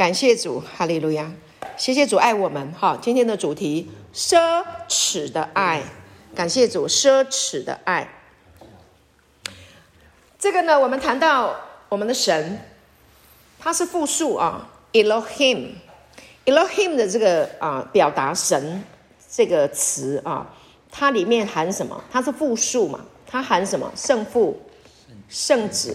感谢主，哈利路亚！谢谢主爱我们。哈，今天的主题：奢侈的爱。感谢主，奢侈的爱。这个呢，我们谈到我们的神，他是复数啊，Elohim，Elohim 的这个啊表达神这个词啊，它里面含什么？它是复数嘛？它含什么？圣父、圣子、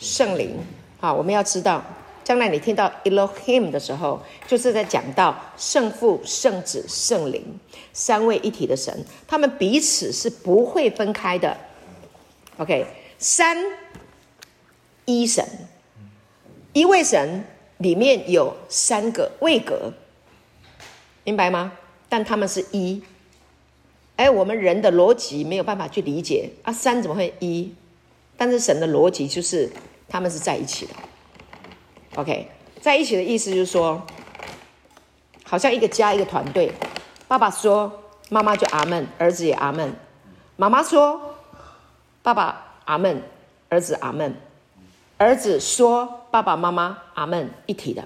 圣灵。好，我们要知道。将来你听到 Elohim 的时候，就是在讲到圣父、圣子、圣灵三位一体的神，他们彼此是不会分开的。OK，三一神，一位神里面有三个位格，明白吗？但他们是一。哎，我们人的逻辑没有办法去理解啊，三怎么会一？但是神的逻辑就是他们是在一起的。OK，在一起的意思就是说，好像一个家，一个团队。爸爸说，妈妈就阿门，儿子也阿门。妈妈说，爸爸阿门，儿子阿门。儿子说，爸爸妈妈阿门，一体的，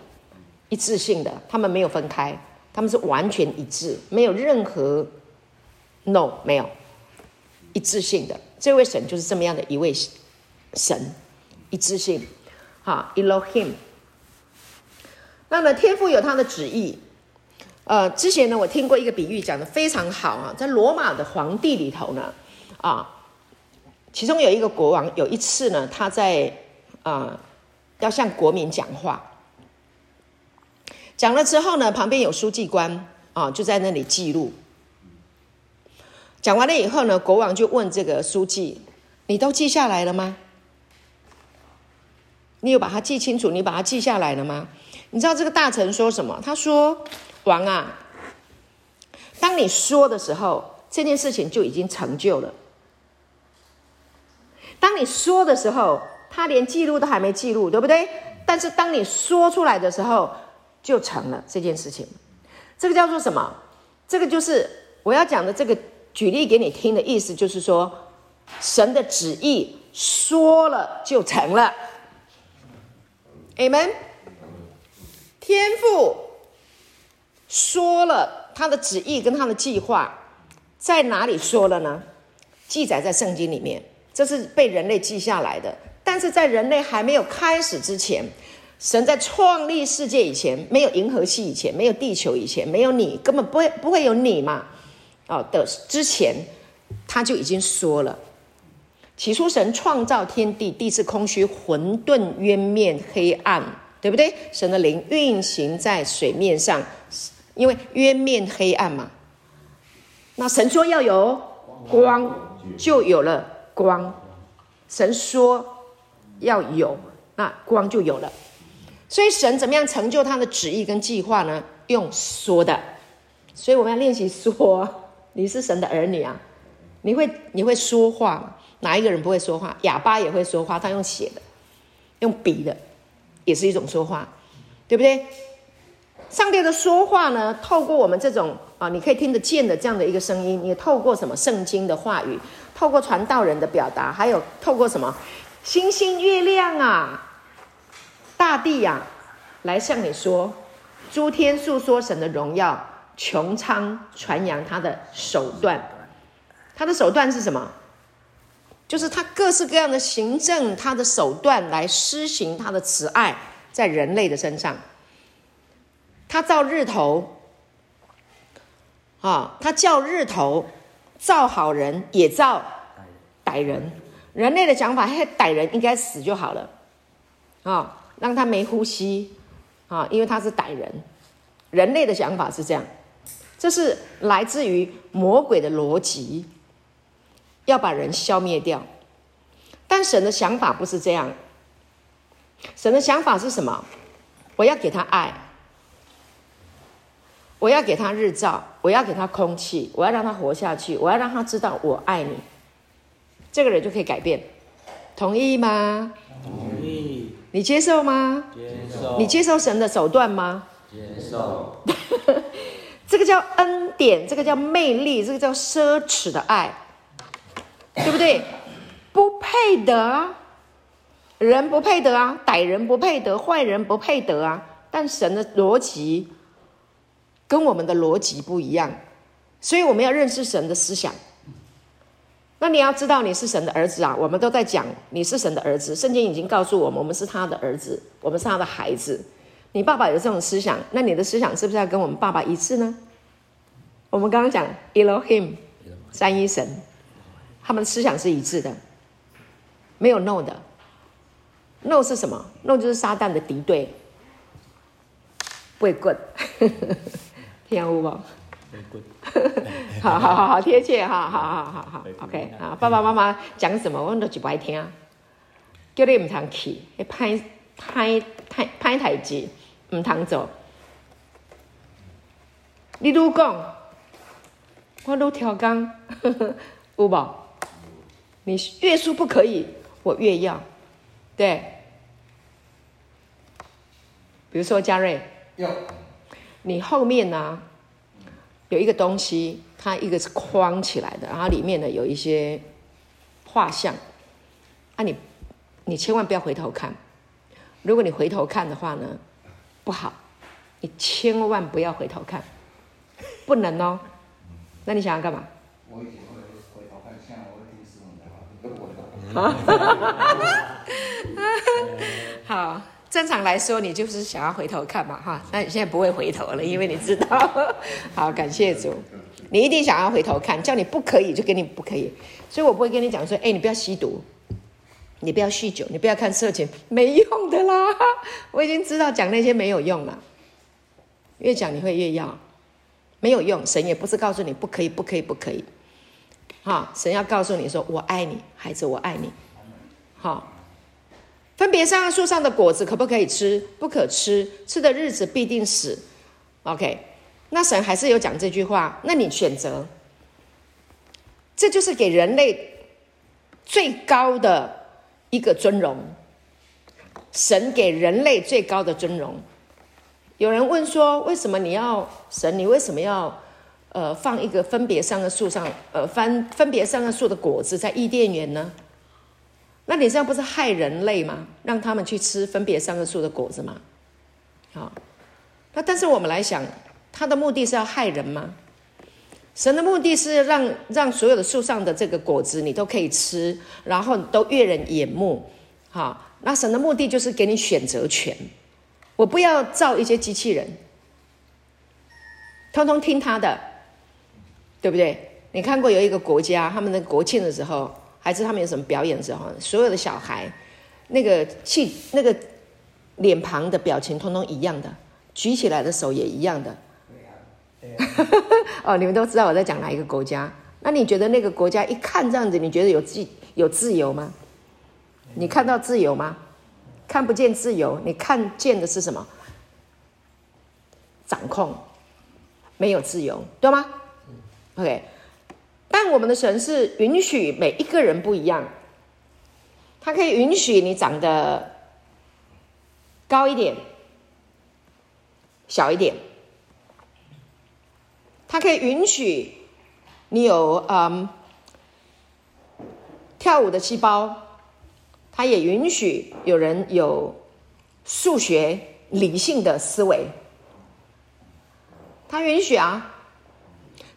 一致性的，他们没有分开，他们是完全一致，没有任何 no，没有一致性的。这位神就是这么样的一位神，一致性，哈，Elohim。那么天父有他的旨意，呃，之前呢，我听过一个比喻，讲得非常好啊，在罗马的皇帝里头呢，啊，其中有一个国王，有一次呢，他在啊要向国民讲话，讲了之后呢，旁边有书记官啊，就在那里记录。讲完了以后呢，国王就问这个书记：“你都记下来了吗？你有把它记清楚？你把它记下来了吗？”你知道这个大臣说什么？他说：“王啊，当你说的时候，这件事情就已经成就了。当你说的时候，他连记录都还没记录，对不对？但是当你说出来的时候，就成了这件事情。这个叫做什么？这个就是我要讲的这个举例给你听的意思，就是说，神的旨意说了就成了。Amen。”天父说了他的旨意跟他的计划，在哪里说了呢？记载在圣经里面，这是被人类记下来的。但是在人类还没有开始之前，神在创立世界以前，没有银河系以前，没有地球以前，没有你，根本不会不会有你嘛？哦的之前，他就已经说了。起初神创造天地，地是空虚，混沌渊面，黑暗。对不对？神的灵运行在水面上，因为渊面黑暗嘛。那神说要有光，就有了光。神说要有，那光就有了。所以神怎么样成就他的旨意跟计划呢？用说的。所以我们要练习说。你是神的儿女啊，你会你会说话吗？哪一个人不会说话？哑巴也会说话，他用写的，用笔的。也是一种说话，对不对？上帝的说话呢，透过我们这种啊，你可以听得见的这样的一个声音，也透过什么圣经的话语，透过传道人的表达，还有透过什么星星、月亮啊、大地呀、啊，来向你说，诸天述说神的荣耀，穹苍传扬他的手段。他的手段是什么？就是他各式各样的行政，他的手段来施行他的慈爱在人类的身上。他造日头，啊，他叫日头造好人，也造歹人。人类的想法，嘿，歹人应该死就好了，啊，让他没呼吸，啊，因为他是歹人。人类的想法是这样，这是来自于魔鬼的逻辑。要把人消灭掉，但神的想法不是这样。神的想法是什么？我要给他爱，我要给他日照，我要给他空气，我要让他活下去，我要让他知道我爱你，这个人就可以改变。同意吗？同意。你接受吗？接受。你接受神的手段吗？接受。这个叫恩典，这个叫魅力，这个叫奢侈的爱。对不对？不配得啊，人不配得啊，歹人不配得，坏人不配得啊。但神的逻辑跟我们的逻辑不一样，所以我们要认识神的思想。那你要知道你是神的儿子啊！我们都在讲你是神的儿子，圣经已经告诉我们，我们是他的儿子，我们是他的孩子。你爸爸有这种思想，那你的思想是不是要跟我们爸爸一致呢？我们刚刚讲 Elohim 三一神，他们的思想是一致的，没有 no 的。no 是什么？no 就是撒旦的敌对，不会 good，听有无？好好好好贴切，好好好好好，OK 啊，爸爸妈妈讲什么，我们都就不爱听，叫你唔通去，拍拍拍拍台机，唔通做。你愈讲，我愈调岗，有无？你越说不可以，我越要。对，比如说嘉瑞，你后面呢、啊？有一个东西，它一个是框起来的，然后里面呢有一些画像，啊你，你你千万不要回头看，如果你回头看的话呢，不好，你千万不要回头看，不能哦，那你想要干嘛？我以前会回头看，现在我会听师傅讲话，好。正常来说，你就是想要回头看嘛，哈，那你现在不会回头了，因为你知道。好，感谢主，你一定想要回头看，叫你不可以就给你不可以，所以我不会跟你讲说，哎，你不要吸毒，你不要酗酒，你不要看色情，没用的啦。我已经知道讲那些没有用了，越讲你会越要，没有用。神也不是告诉你不可以，不可以，不可以，哈，神要告诉你说，我爱你，孩子，我爱你，好。分别上树上的果子可不可以吃？不可吃，吃的日子必定死。OK，那神还是有讲这句话。那你选择，这就是给人类最高的一个尊荣。神给人类最高的尊荣。有人问说：为什么你要神？你为什么要呃放一个分别三个树上呃分分别三个树的果子在伊甸园呢？那你这样不是害人类吗？让他们去吃分别三个树的果子吗？好，那但是我们来想，他的目的是要害人吗？神的目的是让让所有的树上的这个果子你都可以吃，然后都悦人眼目。好，那神的目的就是给你选择权，我不要造一些机器人，通通听他的，对不对？你看过有一个国家，他们的国庆的时候。还是他们有什么表演的时候，所有的小孩，那个气、那个脸庞的表情，通通一样的，举起来的手也一样的。对呀，对呀。哦，你们都知道我在讲哪一个国家？那你觉得那个国家一看这样子，你觉得有自有自由吗？你看到自由吗？看不见自由，你看见的是什么？掌控，没有自由，对吗？OK。但我们的神是允许每一个人不一样，他可以允许你长得高一点、小一点，他可以允许你有嗯跳舞的细胞，他也允许有人有数学理性的思维，他允许啊。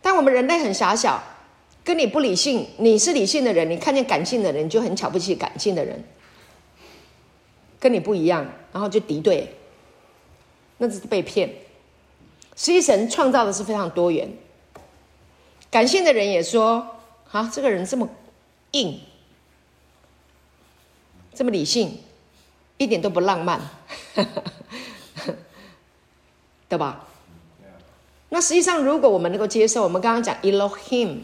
但我们人类很狭小。跟你不理性，你是理性的人，你看见感性的人，你就很瞧不起感性的人，跟你不一样，然后就敌对，那只是被骗。实际神创造的是非常多元，感性的人也说：啊，这个人这么硬，这么理性，一点都不浪漫，对吧？那实际上，如果我们能够接受，我们刚刚讲 Elohim。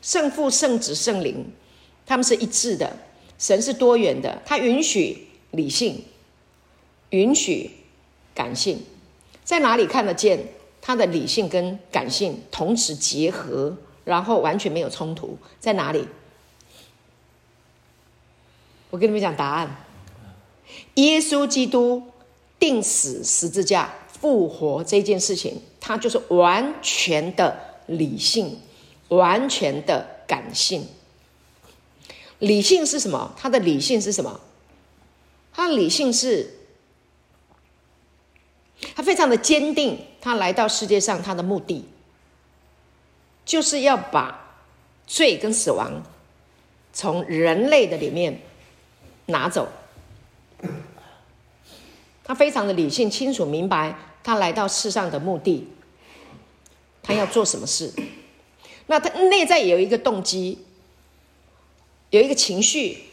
圣父、圣子、圣灵，他们是一致的。神是多元的，他允许理性，允许感性，在哪里看得见他的理性跟感性同时结合，然后完全没有冲突？在哪里？我跟你们讲答案：耶稣基督钉死十字架复活这件事情，他就是完全的理性。完全的感性，理性是什么？他的理性是什么？他的理性是他非常的坚定，他来到世界上，他的目的就是要把罪跟死亡从人类的里面拿走。他非常的理性、清楚、明白他来到世上的目的，他要做什么事。那他内在有一个动机，有一个情绪，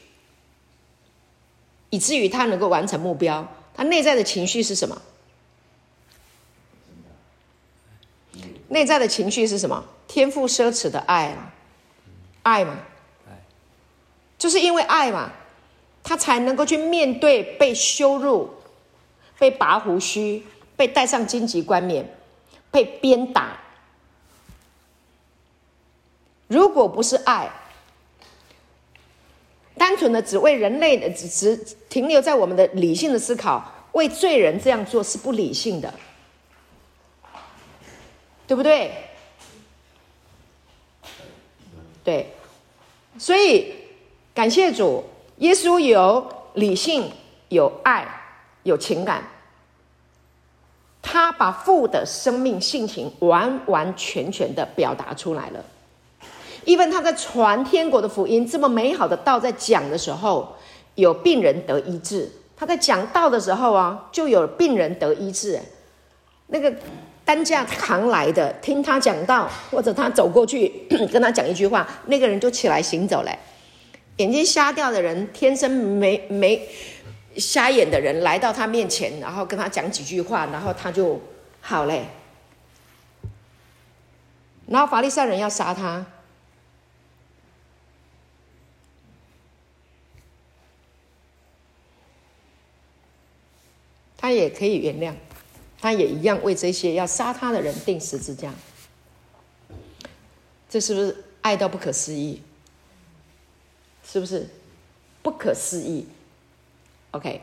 以至于他能够完成目标。他内在的情绪是什么？内在的情绪是什么？天赋奢侈的爱啊，爱嘛，就是因为爱嘛，他才能够去面对被羞辱、被拔胡须、被戴上荆棘冠冕、被鞭打。如果不是爱，单纯的只为人类的，只只停留在我们的理性的思考，为罪人这样做是不理性的，对不对？对，所以感谢主，耶稣有理性、有爱、有情感，他把父的生命性情完完全全的表达出来了。因为他在传天国的福音，这么美好的道在讲的时候，有病人得医治。他在讲道的时候啊，就有病人得医治。那个担架扛来的，听他讲道，或者他走过去 跟他讲一句话，那个人就起来行走了。眼睛瞎掉的人，天生没没瞎眼的人，来到他面前，然后跟他讲几句话，然后他就好嘞。然后法利赛人要杀他。他也可以原谅，他也一样为这些要杀他的人钉十字架。这是不是爱到不可思议？是不是不可思议？OK，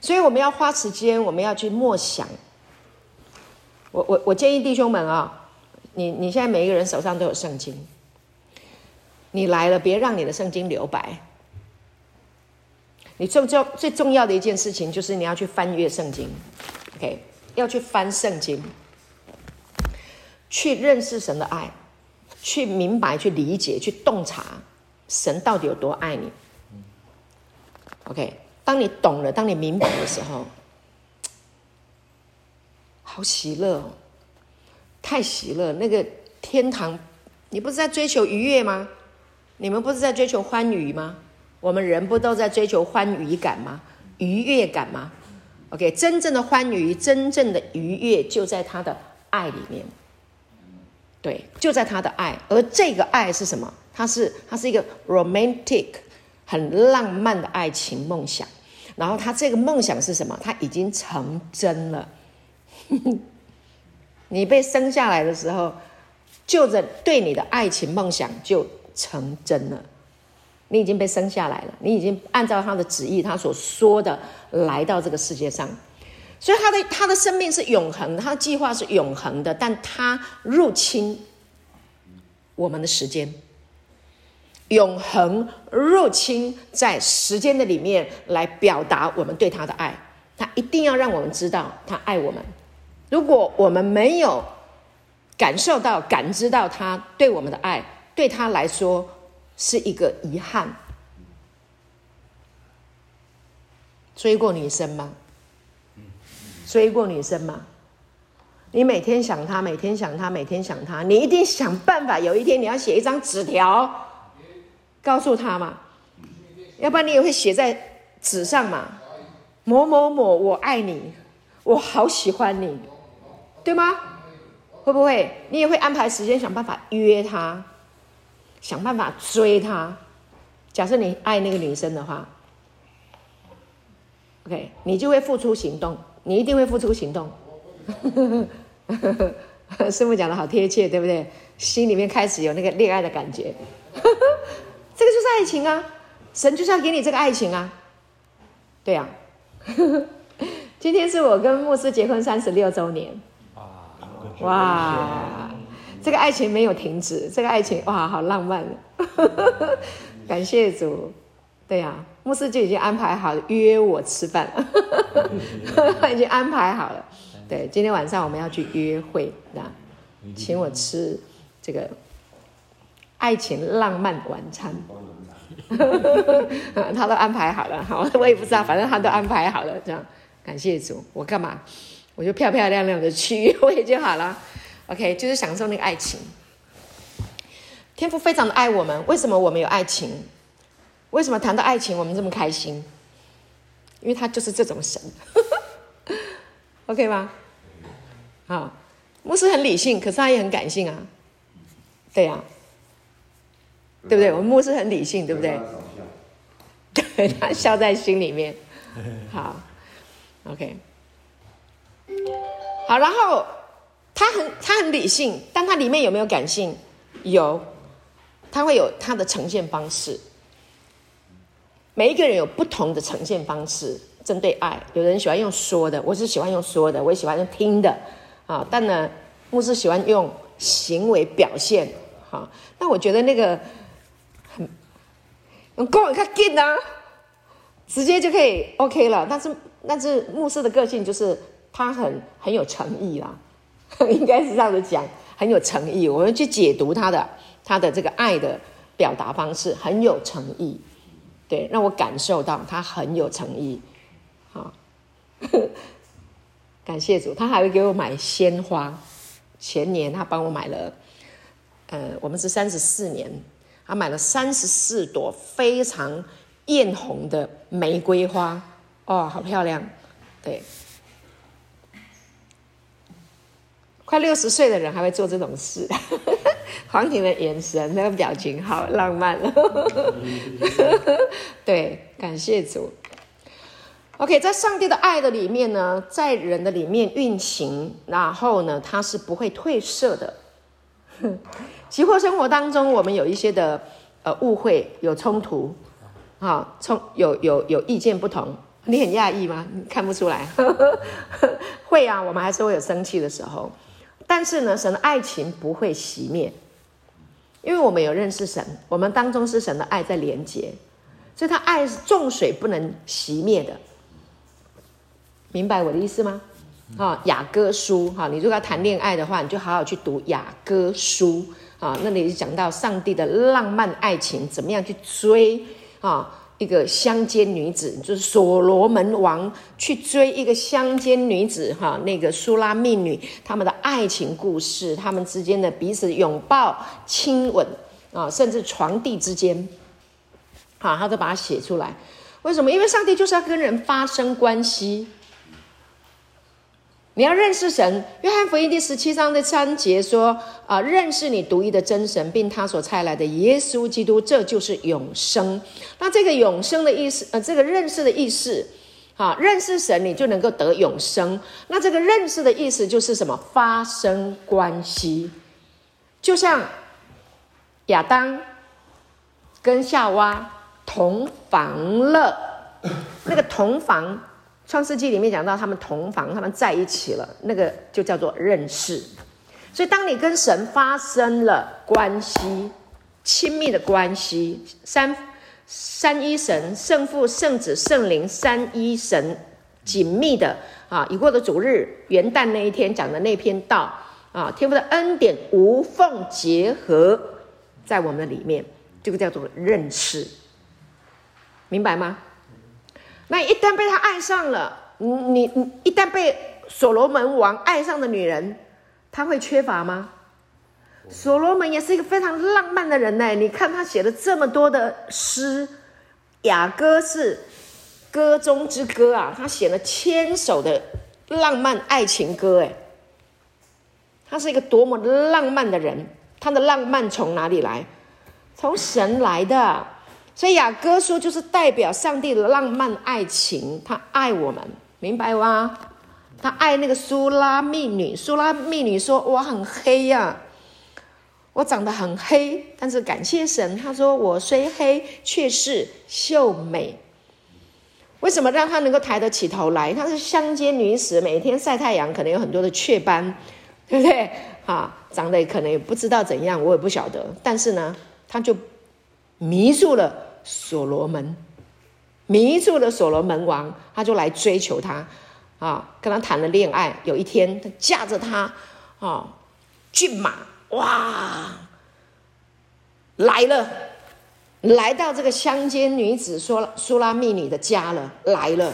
所以我们要花时间，我们要去默想。我我我建议弟兄们啊，你你现在每一个人手上都有圣经，你来了别让你的圣经留白。你最重最重要的一件事情就是你要去翻阅圣经，OK，要去翻圣经，去认识神的爱，去明白、去理解、去洞察神到底有多爱你。OK，当你懂了，当你明白的时候，好喜乐哦，太喜乐！那个天堂，你不是在追求愉悦吗？你们不是在追求欢愉吗？我们人不都在追求欢愉感吗？愉悦感吗？OK，真正的欢愉，真正的愉悦，就在他的爱里面。对，就在他的爱。而这个爱是什么？它是它是一个 romantic，很浪漫的爱情梦想。然后他这个梦想是什么？他已经成真了。你被生下来的时候，就着对你的爱情梦想就成真了。你已经被生下来了，你已经按照他的旨意，他所说的来到这个世界上，所以他的他的生命是永恒，他的计划是永恒的，但他入侵我们的时间，永恒入侵在时间的里面来表达我们对他的爱，他一定要让我们知道他爱我们。如果我们没有感受到、感知到他对我们的爱，对他来说。是一个遗憾。追过女生吗？追过女生吗？你每天想她，每天想她，每天想她，你一定想办法。有一天你要写一张纸条，告诉他嘛，要不然你也会写在纸上嘛。某某某，我爱你，我好喜欢你，对吗？会不会？你也会安排时间，想办法约他。想办法追他。假设你爱那个女生的话，OK，你就会付出行动，你一定会付出行动。师父讲的好贴切，对不对？心里面开始有那个恋爱的感觉，这个就是爱情啊！神就是要给你这个爱情啊！对呀、啊，今天是我跟牧师结婚三十六周年，哇！这个爱情没有停止，这个爱情哇，好浪漫！感谢主，对呀、啊，牧师就已经安排好约我吃饭了，已经安排好了。对，今天晚上我们要去约会，那请我吃这个爱情浪漫晚餐，他都安排好了。好，我也不知道，反正他都安排好了。这样，感谢主，我干嘛？我就漂漂亮亮的去约会就好了。OK，就是享受那个爱情。天父非常的爱我们，为什么我们有爱情？为什么谈到爱情我们这么开心？因为他就是这种神。OK 吗？好，牧师很理性，可是他也很感性啊。对呀、啊，对不对？我们牧师很理性，对不对？对，他笑在心里面。好，OK。好，然后他很他很理性，但他里面有没有感性？有，他会有他的呈现方式。每一个人有不同的呈现方式。针对爱，有人喜欢用说的，我是喜欢用说的，我也喜欢用听的，啊，但呢，牧师喜欢用行为表现，哈，那我觉得那个很，用够看劲啊，直接就可以 OK 了。但是，但是牧师的个性就是他很很有诚意啦，应该是这样子讲，很有诚意。我们去解读他的他的这个爱的表达方式，很有诚意，对，让我感受到他很有诚意。感谢主，他还会给我买鲜花。前年他帮我买了，呃，我们是三十四年，他买了三十四朵非常艳红的玫瑰花，哦，好漂亮。对，快六十岁的人还会做这种事。黄婷的眼神，那个表情好浪漫。对，感谢主。OK，在上帝的爱的里面呢，在人的里面运行，然后呢，它是不会褪色的。其实生活当中，我们有一些的呃误会，有冲突，啊，冲有有有意见不同，你很讶异吗？你看不出来？会啊，我们还是会有生气的时候，但是呢，神的爱情不会熄灭，因为我们有认识神，我们当中是神的爱在连接，所以他爱是重水不能熄灭的。明白我的意思吗？啊，雅歌书哈，你如果要谈恋爱的话，你就好好去读雅歌书啊。那里讲到上帝的浪漫爱情，怎么样去追啊？一个乡间女子，就是所罗门王去追一个乡间女子哈，那个苏拉密女，他们的爱情故事，他们之间的彼此拥抱、亲吻啊，甚至床地之间，好，他都把它写出来。为什么？因为上帝就是要跟人发生关系。你要认识神，约翰福音第十七章的三节说：“啊、认识你独一的真神，并他所差来的耶稣基督，这就是永生。”那这个永生的意思，呃，这个认识的意思，啊，认识神，你就能够得永生。那这个认识的意思就是什么？发生关系，就像亚当跟夏娃同房了，那个同房。创世纪里面讲到他们同房，他们在一起了，那个就叫做认识。所以，当你跟神发生了关系，亲密的关系，三三一神、圣父、圣子、圣灵三一神紧密的啊，已过的主日元旦那一天讲的那篇道啊，天父的恩典无缝结合在我们的里面，这个叫做认识，明白吗？那一旦被他爱上了，你你你一旦被所罗门王爱上的女人，他会缺乏吗？所罗门也是一个非常浪漫的人呢。你看他写了这么多的诗，雅歌是歌中之歌啊，他写了千首的浪漫爱情歌，哎，他是一个多么浪漫的人。他的浪漫从哪里来？从神来的。所以雅歌书就是代表上帝的浪漫爱情，他爱我们，明白吗？他爱那个苏拉密女，苏拉密女说：“我很黑呀、我长得很黑，但是感谢神，他说我虽黑，却是秀美。为什么让他能够抬得起头来？她是乡间女子，每天晒太阳，可能有很多的雀斑，对不对？啊，长得可能也不知道怎样，我也不晓得。但是呢，他就迷住了。”所罗门，迷住了所罗门王，他就来追求他，啊，跟他谈了恋爱。有一天，他驾着他，啊，骏马，哇，来了，来到这个乡间女子说书拉密女的家了，来了，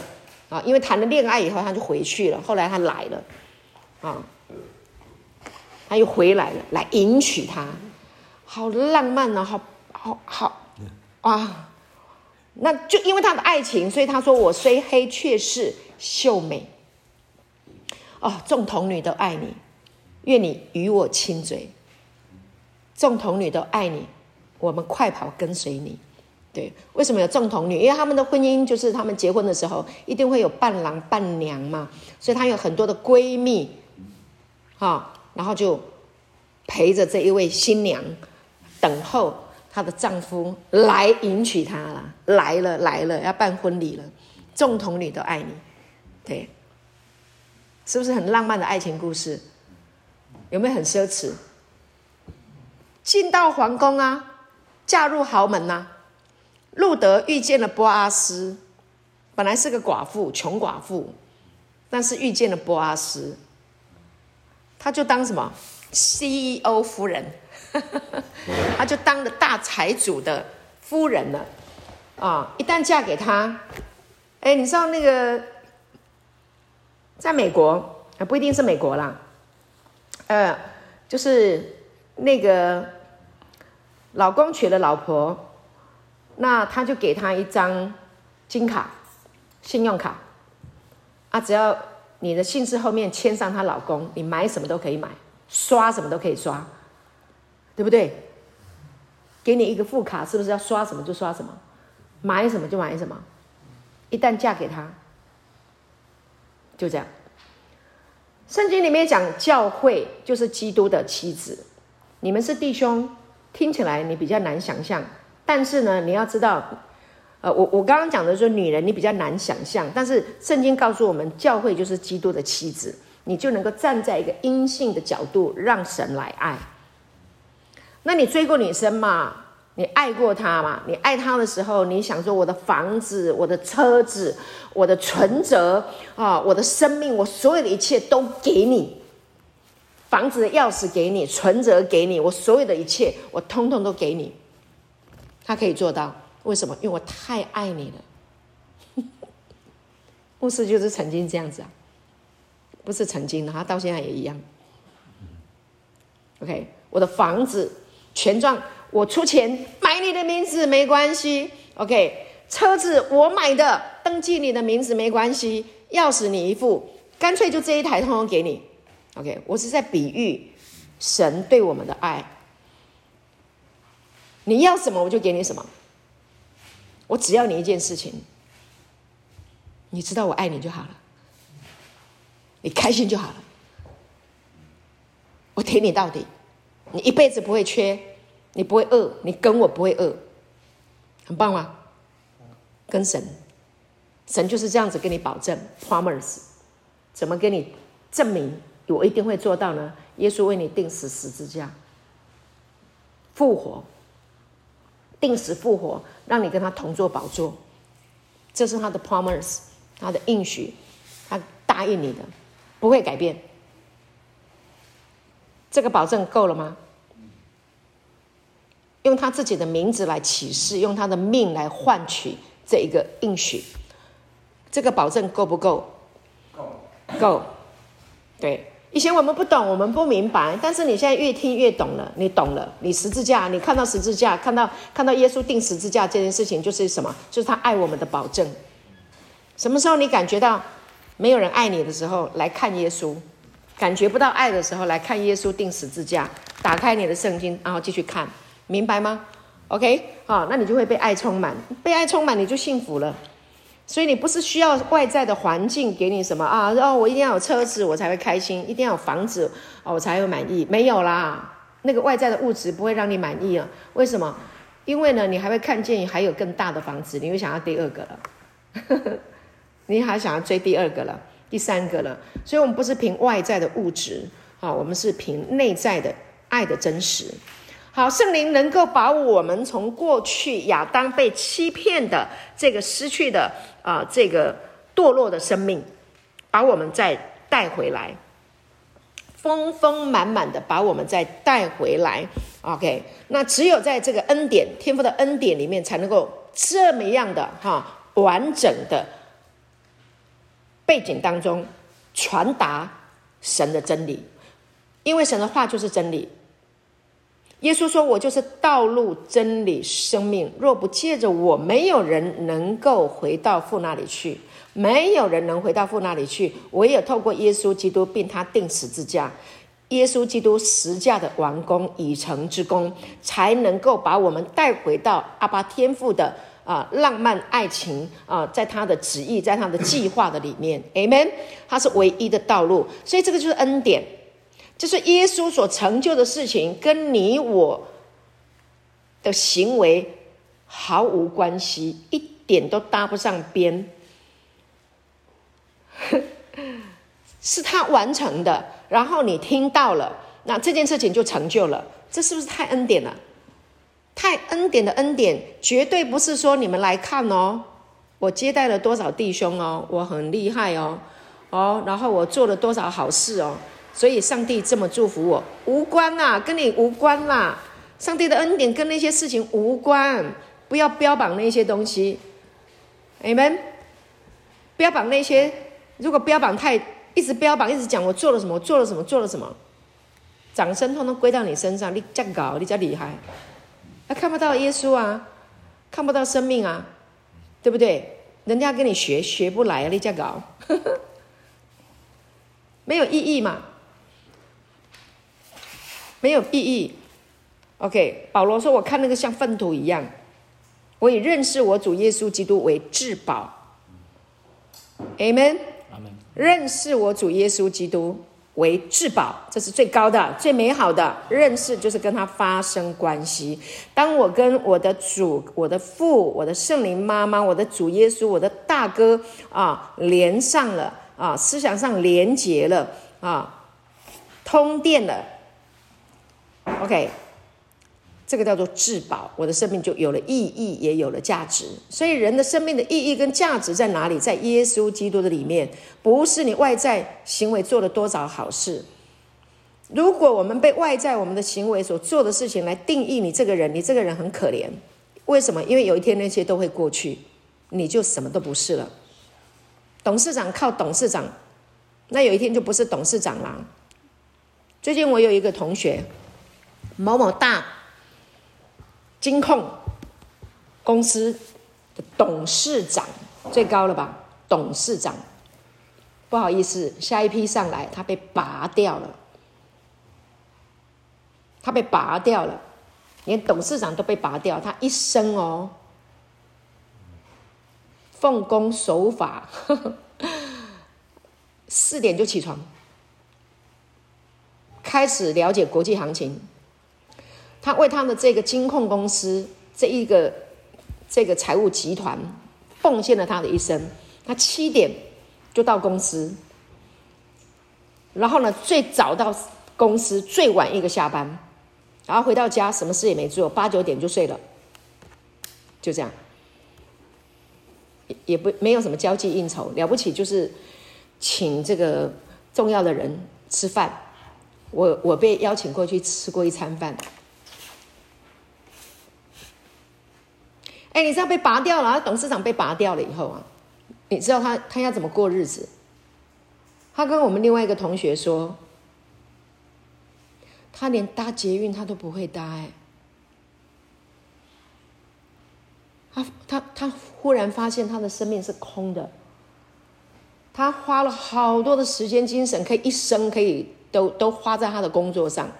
啊，因为谈了恋爱以后，他就回去了。后来他来了，啊，他又回来了，来迎娶她，好浪漫啊，好好好，啊。那就因为他的爱情，所以他说：“我虽黑，却是秀美。”哦，众童女都爱你，愿你与我亲嘴。众童女都爱你，我们快跑跟随你。对，为什么有众童女？因为他们的婚姻就是他们结婚的时候一定会有伴郎伴娘嘛，所以她有很多的闺蜜，啊、然后就陪着这一位新娘等候。她的丈夫来迎娶她了，来了来了，要办婚礼了，众童女都爱你，对，是不是很浪漫的爱情故事？有没有很奢侈？进到皇宫啊，嫁入豪门呐、啊。路德遇见了波阿斯，本来是个寡妇，穷寡妇，但是遇见了波阿斯，他就当什么 CEO 夫人。她就当了大财主的夫人了，啊！一旦嫁给他，哎，你知道那个，在美国啊，不一定是美国啦，呃，就是那个老公娶了老婆，那他就给他一张金卡，信用卡，啊，只要你的姓氏后面签上她老公，你买什么都可以买，刷什么都可以刷。对不对？给你一个副卡，是不是要刷什么就刷什么，买什么就买什么？一旦嫁给他，就这样。圣经里面讲教会就是基督的妻子，你们是弟兄，听起来你比较难想象，但是呢，你要知道，呃，我我刚刚讲的说女人你比较难想象，但是圣经告诉我们，教会就是基督的妻子，你就能够站在一个阴性的角度，让神来爱。那你追过女生嘛？你爱过她嘛？你爱她的时候，你想说我的房子、我的车子、我的存折啊，我的生命，我所有的一切都给你。房子的钥匙给你，存折给你，我所有的一切，我通通都给你。他可以做到，为什么？因为我太爱你了。牧师就是曾经这样子啊，不是曾经的，他到现在也一样。OK，我的房子。权状我出钱买你的名字没关系，OK。车子我买的，登记你的名字没关系。钥匙你一副，干脆就这一台通通给你，OK。我是在比喻神对我们的爱。你要什么我就给你什么，我只要你一件事情，你知道我爱你就好了，你开心就好了，我挺你到底。你一辈子不会缺，你不会饿，你跟我不会饿，很棒吗？跟神，神就是这样子跟你保证，promise，怎么跟你证明我一定会做到呢？耶稣为你钉死十字架，复活，钉死复活，让你跟他同坐宝座，这是他的 promise，他的应许，他答应你的，不会改变。这个保证够了吗？用他自己的名字来起誓，用他的命来换取这一个应许，这个保证够不够？够，够。对，以前我们不懂，我们不明白，但是你现在越听越懂了，你懂了。你十字架，你看到十字架，看到看到耶稣钉十字架这件事情，就是什么？就是他爱我们的保证。什么时候你感觉到没有人爱你的时候，来看耶稣；感觉不到爱的时候，来看耶稣钉十字架。打开你的圣经，然后继续看。明白吗？OK，好，那你就会被爱充满，被爱充满，你就幸福了。所以你不是需要外在的环境给你什么啊？哦，我一定要有车子，我才会开心；一定要有房子，哦，我才会满意。没有啦，那个外在的物质不会让你满意啊。为什么？因为呢，你还会看见还有更大的房子，你会想要第二个了，你还想要追第二个了，第三个了。所以，我们不是凭外在的物质啊，我们是凭内在的爱的真实。好，圣灵能够把我们从过去亚当被欺骗的这个失去的啊、这个堕落的生命，把我们再带回来，丰丰满满的把我们再带回来。OK，那只有在这个恩典天父的恩典里面，才能够这么样的哈完整的背景当中传达神的真理，因为神的话就是真理。耶稣说：“我就是道路、真理、生命。若不借着我，没有人能够回到父那里去。没有人能回到父那里去。唯有透过耶稣基督，并他钉十字架，耶稣基督十架的完工已成之功，才能够把我们带回到阿爸天父的啊、浪漫爱情啊、在他的旨意，在他的计划的里面。Amen。他是唯一的道路，所以这个就是恩典。”就是耶稣所成就的事情，跟你我的行为毫无关系，一点都搭不上边。是他完成的，然后你听到了，那这件事情就成就了。这是不是太恩典了？太恩典的恩典，绝对不是说你们来看哦，我接待了多少弟兄哦，我很厉害哦，哦，然后我做了多少好事哦。所以上帝这么祝福我，无关啦，跟你无关啦。上帝的恩典跟那些事情无关，不要标榜那些东西。你们。标榜那些，如果标榜太一直标榜，一直讲我做了什么，做了什么，做了什么，掌声通通归到你身上，你这样搞，你这样厉害。他看不到耶稣啊，看不到生命啊，对不对？人家跟你学学不来，你这样搞，没有意义嘛。没有意义。OK，保罗说：“我看那个像粪土一样，我以认识我主耶稣基督为至宝。”Amen。认识我主耶稣基督为至宝，这是最高的、最美好的认识，就是跟他发生关系。当我跟我的主、我的父、我的圣灵妈妈、我的主耶稣、我的大哥啊连上了啊，思想上连结了啊，通电了。OK，这个叫做至宝，我的生命就有了意义，也有了价值。所以人的生命的意义跟价值在哪里？在耶稣基督的里面，不是你外在行为做了多少好事。如果我们被外在我们的行为所做的事情来定义你这个人，你这个人很可怜。为什么？因为有一天那些都会过去，你就什么都不是了。董事长靠董事长，那有一天就不是董事长了。最近我有一个同学。某某大金控公司的董事长最高了吧？董事长，不好意思，下一批上来，他被拔掉了。他被拔掉了，连董事长都被拔掉。他一生哦，奉公守法，四点就起床，开始了解国际行情。他为他的这个金控公司这一个这个财务集团奉献了他的一生。他七点就到公司，然后呢，最早到公司，最晚一个下班，然后回到家什么事也没做，八九点就睡了，就这样，也不没有什么交际应酬，了不起就是请这个重要的人吃饭。我我被邀请过去吃过一餐饭。哎，你知道被拔掉了，董事长被拔掉了以后啊，你知道他他要怎么过日子？他跟我们另外一个同学说，他连搭捷运他都不会搭。哎，他他他忽然发现他的生命是空的，他花了好多的时间精神，可以一生可以都都花在他的工作上，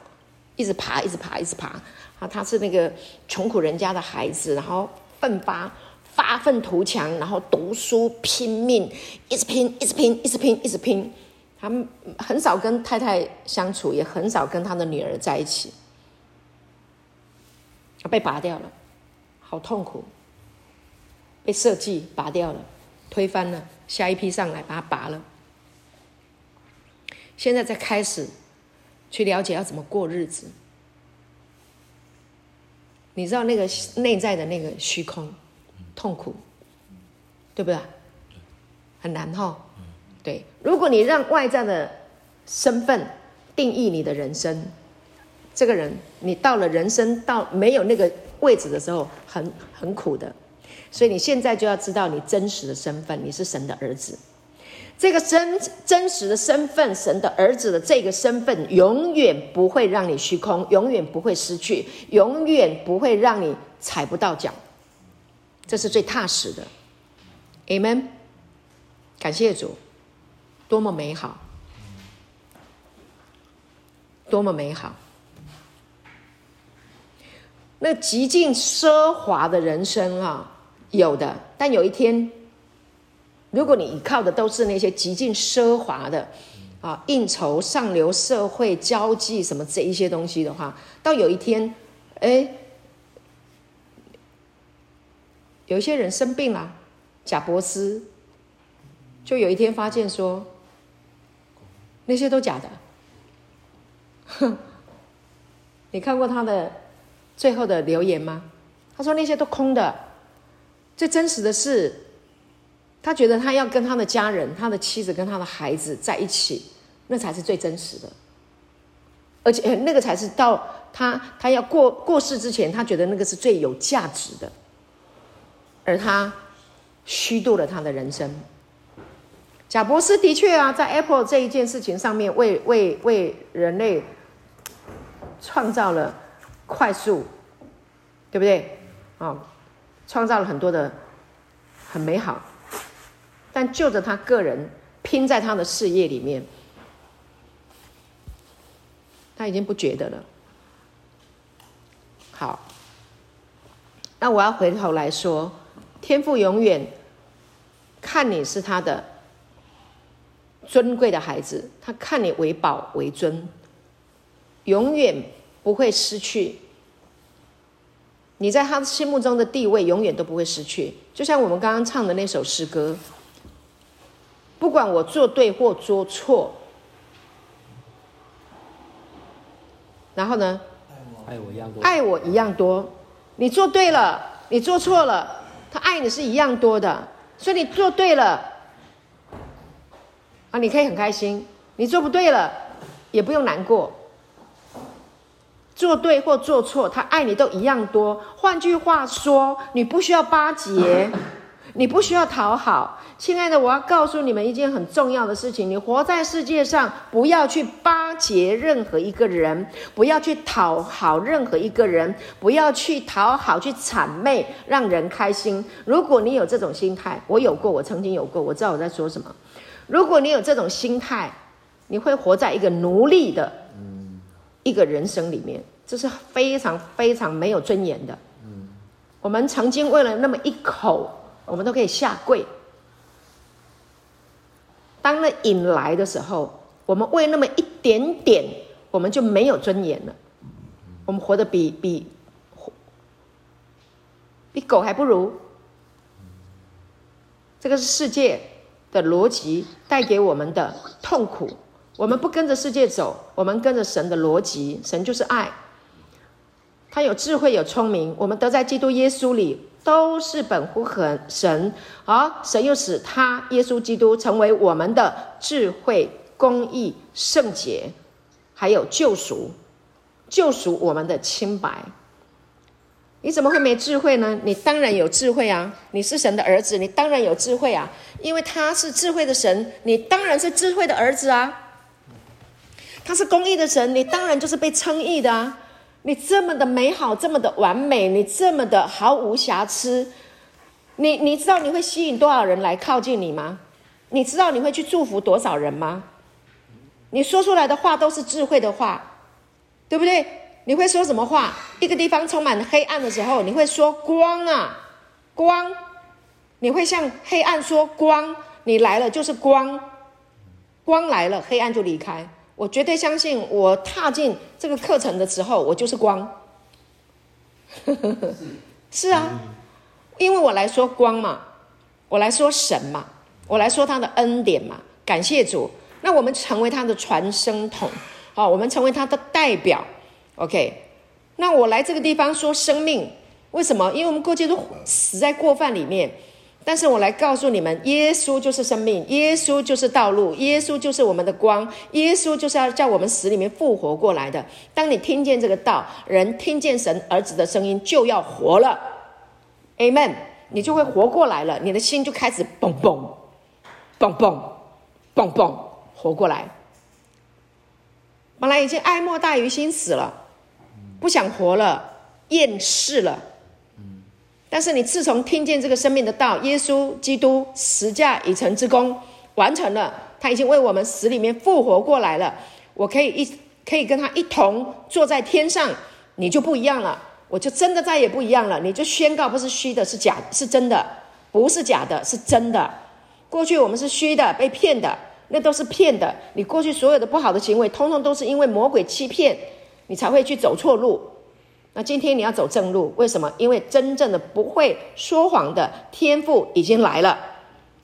一直爬，一直爬，一直爬。啊，他是那个穷苦人家的孩子，然后。奋发，发愤图强，然后读书拼命，一直拼，一直拼，一直拼，一直拼。他们很少跟太太相处，也很少跟他的女儿在一起。被拔掉了，好痛苦。被设计拔掉了，推翻了，下一批上来把它拔了。现在才开始去了解要怎么过日子。你知道那个内在的那个虚空、痛苦，对不对？很难哈。对，如果你让外在的身份定义你的人生，这个人你到了人生到没有那个位置的时候，很很苦的。所以你现在就要知道你真实的身份，你是神的儿子。这个真真实的身份，神的儿子的这个身份，永远不会让你虚空，永远不会失去，永远不会让你踩不到脚。这是最踏实的。Amen。感谢主，多么美好，多么美好。那极尽奢华的人生啊，有的，但有一天。如果你依靠的都是那些极尽奢华的，啊，应酬、上流社会、交际什么这一些东西的话，到有一天，哎，有一些人生病了，贾伯斯就有一天发现说，那些都假的。哼，你看过他的最后的留言吗？他说那些都空的，最真实的是。他觉得他要跟他的家人、他的妻子跟他的孩子在一起，那才是最真实的，而且那个才是到他他要过过世之前，他觉得那个是最有价值的，而他虚度了他的人生。贾伯斯的确啊，在 Apple 这一件事情上面为，为为人类创造了快速，对不对？哦，创造了很多的很美好。但就着他个人拼在他的事业里面，他已经不觉得了。好，那我要回头来说，天父永远看你是他的尊贵的孩子，他看你为宝为尊，永远不会失去。你在他心目中的地位永远都不会失去，就像我们刚刚唱的那首诗歌。不管我做对或做错，然后呢？爱我一样多。爱我一样多。你做对了，你做错了，他爱你是一样多的。所以你做对了，啊，你可以很开心；你做不对了，也不用难过。做对或做错，他爱你都一样多。换句话说，你不需要巴结，你不需要讨好。亲爱的，我要告诉你们一件很重要的事情：你活在世界上，不要去巴结任何一个人，不要去讨好任何一个人，不要去讨好、去谄媚，让人开心。如果你有这种心态，我有过，我曾经有过，我知道我在说什么。如果你有这种心态，你会活在一个奴隶的，一个人生里面，这是非常非常没有尊严的。我们曾经为了那么一口，我们都可以下跪。当那瘾来的时候，我们为那么一点点，我们就没有尊严了。我们活得比比比狗还不如。这个是世界的逻辑带给我们的痛苦。我们不跟着世界走，我们跟着神的逻辑。神就是爱，他有智慧，有聪明。我们得在基督耶稣里。都是本乎神，而神又使他耶稣基督成为我们的智慧、公义、圣洁，还有救赎，救赎我们的清白。你怎么会没智慧呢？你当然有智慧啊！你是神的儿子，你当然有智慧啊！因为他是智慧的神，你当然是智慧的儿子啊！他是公义的神，你当然就是被称义的啊！你这么的美好，这么的完美，你这么的毫无瑕疵，你你知道你会吸引多少人来靠近你吗？你知道你会去祝福多少人吗？你说出来的话都是智慧的话，对不对？你会说什么话？一个地方充满黑暗的时候，你会说光啊，光，你会向黑暗说光，你来了就是光，光来了，黑暗就离开。我绝对相信，我踏进这个课程的时候，我就是光。是啊，因为我来说光嘛，我来说神嘛，我来说他的恩典嘛，感谢主。那我们成为他的传声筒，好，我们成为他的代表。OK，那我来这个地方说生命，为什么？因为我们过去都死在过犯里面。但是我来告诉你们，耶稣就是生命，耶稣就是道路，耶稣就是我们的光，耶稣就是要叫我们死里面复活过来的。当你听见这个道，人听见神儿子的声音，就要活了，Amen，你就会活过来了，你的心就开始蹦蹦，蹦蹦，蹦蹦，活过来。本来已经爱莫大于心死了，不想活了，厌世了。但是你自从听见这个生命的道，耶稣基督十架已成之功完成了，他已经为我们死里面复活过来了。我可以一可以跟他一同坐在天上，你就不一样了，我就真的再也不一样了。你就宣告不是虚的，是假，是真的，不是假的，是真的。过去我们是虚的，被骗的，那都是骗的。你过去所有的不好的行为，通通都是因为魔鬼欺骗，你才会去走错路。那今天你要走正路，为什么？因为真正的不会说谎的天赋已经来了，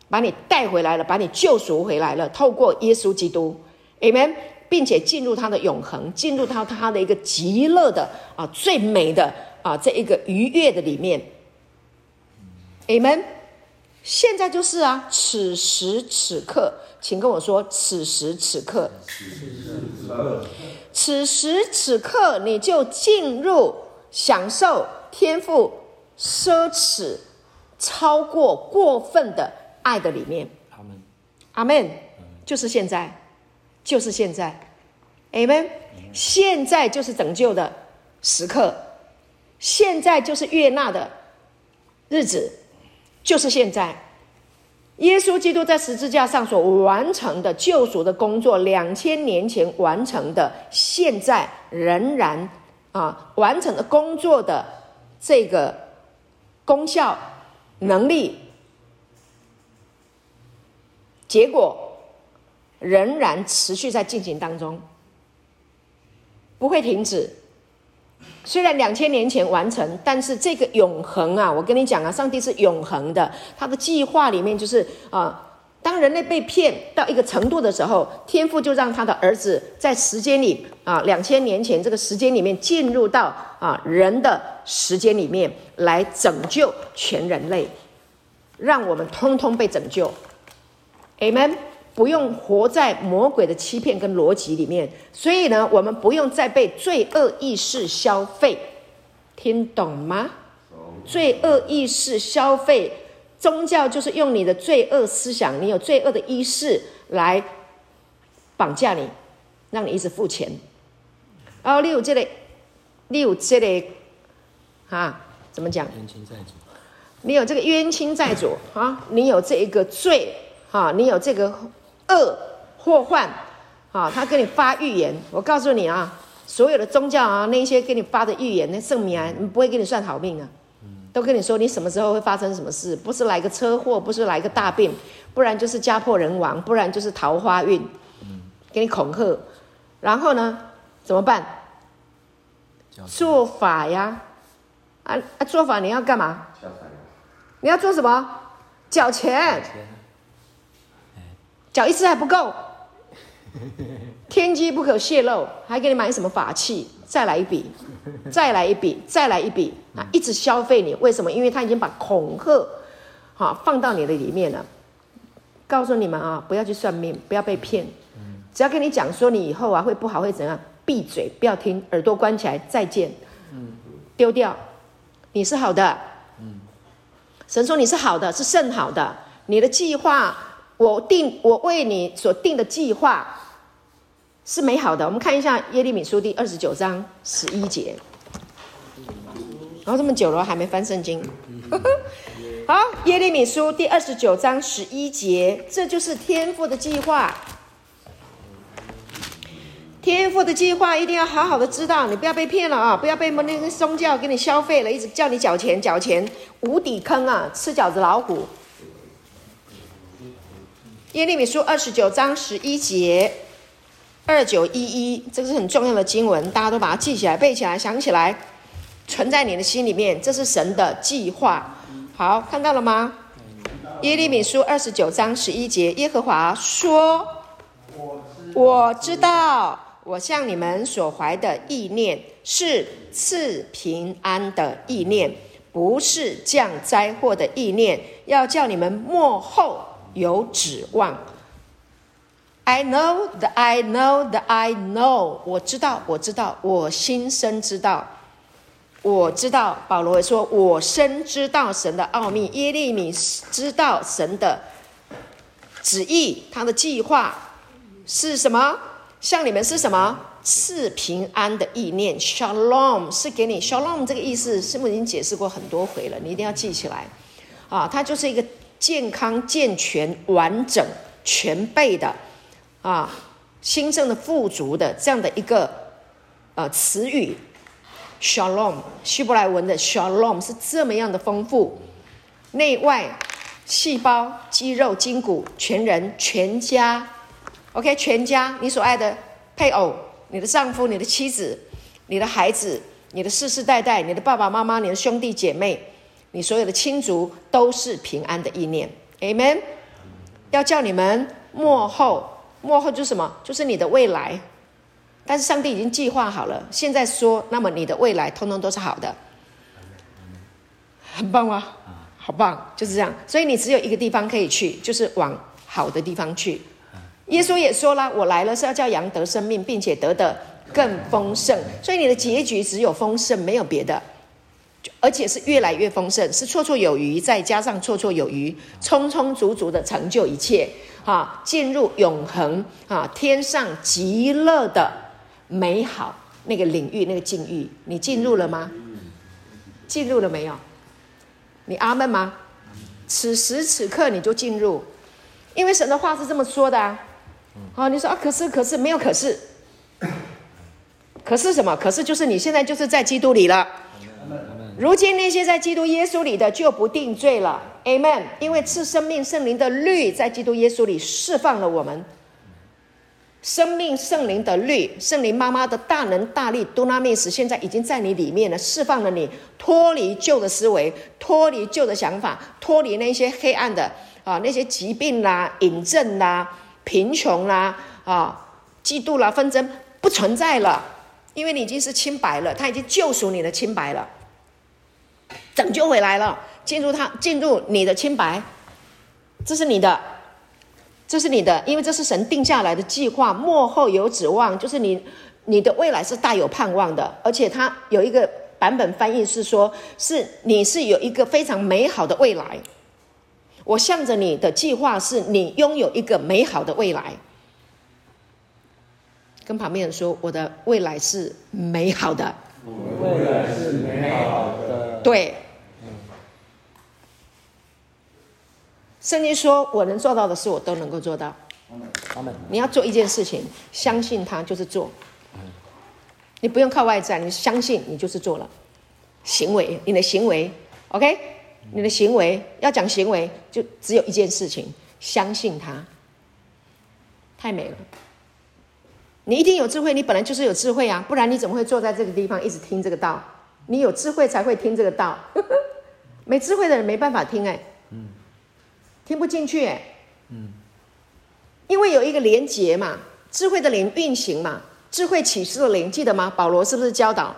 把你带回来了，把你救赎回来了。透过耶稣基督，Amen，并且进入他的永恒，进入到他的一个极乐的啊最美的啊这一个愉悦的里面，Amen。现在就是啊，此时此刻，请跟我说，此时此刻。此时此刻此时此刻，你就进入享受天赋奢侈、超过过分的爱的里面。阿门，阿门。就是现在，就是现在，，amen。现在就是拯救的时刻，现在就是悦纳的日子，就是现在。耶稣基督在十字架上所完成的救赎的工作，两千年前完成的，现在仍然啊完成的工作的这个功效能力，结果仍然持续在进行当中，不会停止。虽然两千年前完成，但是这个永恒啊，我跟你讲啊，上帝是永恒的，他的计划里面就是啊，当人类被骗到一个程度的时候，天父就让他的儿子在时间里啊，两千年前这个时间里面进入到啊人的时间里面来拯救全人类，让我们通通被拯救，Amen。不用活在魔鬼的欺骗跟逻辑里面，所以呢，我们不用再被罪恶意识消费，听懂吗？罪恶意识消费，宗教就是用你的罪恶思想，你有罪恶的意识来绑架你，让你一直付钱。然后你有这里，你有这里，啊，怎么讲？冤亲债主。你有这个冤亲债主啊，你有这一个罪啊，你有这个。恶祸患，啊，他给你发预言。我告诉你啊，所有的宗教啊，那些给你发的预言，那圣明啊，不会给你算好命啊，都跟你说你什么时候会发生什么事，不是来个车祸，不是来个大病，不然就是家破人亡，不然就是桃花运，给你恐吓，然后呢，怎么办？做法呀，啊啊，做法你要干嘛？你要做什么？缴钱。缴一次还不够，天机不可泄露，还给你买什么法器？再来一笔，再来一笔，再来一笔啊！一直消费你，为什么？因为他已经把恐吓，哈，放到你的里面了。告诉你们啊，不要去算命，不要被骗。只要跟你讲说你以后啊会不好会怎样，闭嘴，不要听，耳朵关起来，再见。丢掉。你是好的。神说你是好的，是甚好的。你的计划。我定，我为你所定的计划是美好的。我们看一下耶利米书第二十九章十一节。然后这么久了还没翻圣经。好，耶利米书第二十九章十一节，这就是天赋的计划。天赋的计划一定要好好的知道，你不要被骗了啊！不要被那个宗教给你消费了，一直叫你缴钱缴钱，无底坑啊，吃饺子老虎。耶利米书二十九章十一节，二九一一，这个是很重要的经文，大家都把它记起来、背起来、想起来，存在你的心里面。这是神的计划。好，看到了吗？耶利米书二十九章十一节，耶和华说：“我知道我向你们所怀的意念是赐平安的意念，不是降灾祸的意念，要叫你们末后有指望。I know that I know that I know，我知道，我知道，我心深知道，我知道。保罗说：“我深知道神的奥秘。”耶利米知道神的旨意，他的计划是什么？向你们是什么？赐平安的意念，Shalom 是给你 Shalom 这个意思，师母已经解释过很多回了，你一定要记起来啊！它就是一个健康、健全、完整、全备的。啊，兴盛的、富足的这样的一个呃词语，Shalom，希伯来文的 Shalom 是这么样的丰富，内外细胞、肌肉、筋骨、全人、全家，OK，全家，你所爱的配偶、你的丈夫、你的妻子、你的孩子、你的世世代代、你的爸爸妈妈、你的兄弟姐妹、你所有的亲族，都是平安的意念，Amen。要叫你们幕后。幕后就是什么？就是你的未来，但是上帝已经计划好了。现在说，那么你的未来通通都是好的，很棒吗？好棒，就是这样。所以你只有一个地方可以去，就是往好的地方去。耶稣也说了：“我来了是要叫羊得生命，并且得的更丰盛。”所以你的结局只有丰盛，没有别的，而且是越来越丰盛，是绰绰有余，再加上绰绰有余，充充足足的成就一切。啊，进入永恒啊，天上极乐的美好那个领域，那个境遇，你进入了吗？进入了没有？你阿门吗？此时此刻你就进入，因为神的话是这么说的啊。啊，你说啊，可是可是没有可是，可是什么？可是就是你现在就是在基督里了。如今那些在基督耶稣里的就不定罪了，Amen。因为赐生命圣灵的律在基督耶稣里释放了我们，生命圣灵的律，圣灵妈妈的大能大力，Dunamis 现在已经在你里面了，释放了你，脱离旧的思维，脱离旧的想法，脱离那些黑暗的啊，那些疾病啦、瘾症啦、贫穷啦啊、嫉妒啦、纷争不存在了，因为你已经是清白了，他已经救赎你的清白了。拯救回来了，进入他，进入你的清白，这是你的，这是你的，因为这是神定下来的计划，幕后有指望，就是你，你的未来是大有盼望的，而且他有一个版本翻译是说，是你是有一个非常美好的未来，我向着你的计划是你拥有一个美好的未来，跟旁边人说，我的未来是美好的，我的未来是美好的，对。圣经说：“我能做到的事，我都能够做到。”你要做一件事情，相信他就是做。你不用靠外在，你相信你就是做了。行为，你的行为，OK？你的行为要讲行为，就只有一件事情：相信他。太美了！你一定有智慧，你本来就是有智慧啊，不然你怎么会坐在这个地方一直听这个道？你有智慧才会听这个道，没智慧的人没办法听哎。听不进去，嗯，因为有一个连结嘛，智慧的灵运行嘛，智慧启示的灵，记得吗？保罗是不是教导，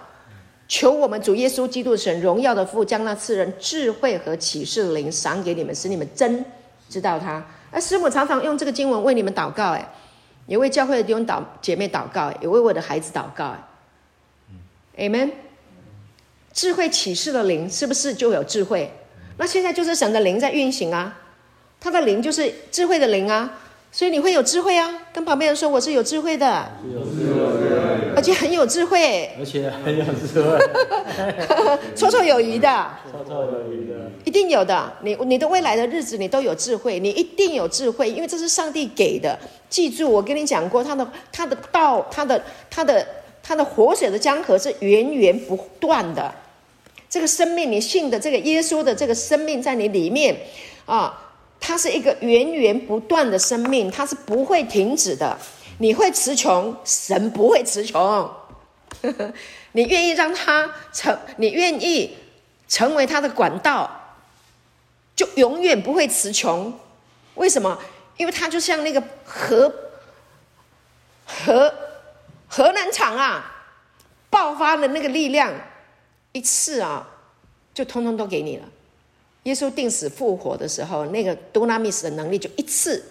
求我们主耶稣基督神荣耀的父，将那赐人智慧和启示的灵赏给你们，使你们真知道他。而师母常常用这个经文为你们祷告，哎，也为教会的弟兄祷姐妹祷告，也为我的孩子祷告，哎，Amen。智慧启示的灵是不是就有智慧？那现在就是神的灵在运行啊。他的灵就是智慧的灵啊，所以你会有智慧啊。跟旁边人说，我是有智慧的，有智慧，而且很有智慧，而且很有智慧，绰绰有余的，绰绰有余的，一定有的。你你的未来的日子，你都有智慧，你一定有智慧，因为这是上帝给的。记住，我跟你讲过，他的他的道，他的他的他的活水的江河是源源不断的。这个生命，你信的这个耶稣的这个生命在你里面啊。它是一个源源不断的生命，它是不会停止的。你会词穷，神不会词穷。你愿意让他成，你愿意成为他的管道，就永远不会词穷。为什么？因为它就像那个河河何能厂啊？爆发的那个力量，一次啊，就通通都给你了。耶稣定死复活的时候，那个多纳米斯的能力就一次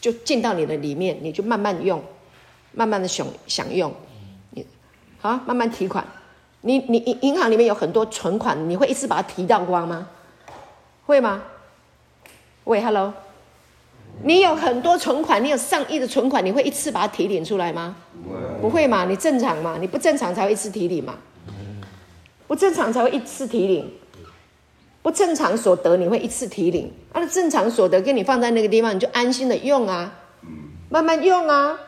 就进到你的里面，你就慢慢用，慢慢的享享用，你好慢慢提款。你你银银行里面有很多存款，你会一次把它提到光吗？会吗？喂，Hello，你有很多存款，你有上亿的存款，你会一次把它提领出来吗？不会，不会嘛？你正常嘛？你不正常才会一次提领嘛？不正常才会一次提领。不正常所得你会一次提领，啊，正常所得给你放在那个地方，你就安心的用啊，慢慢用啊，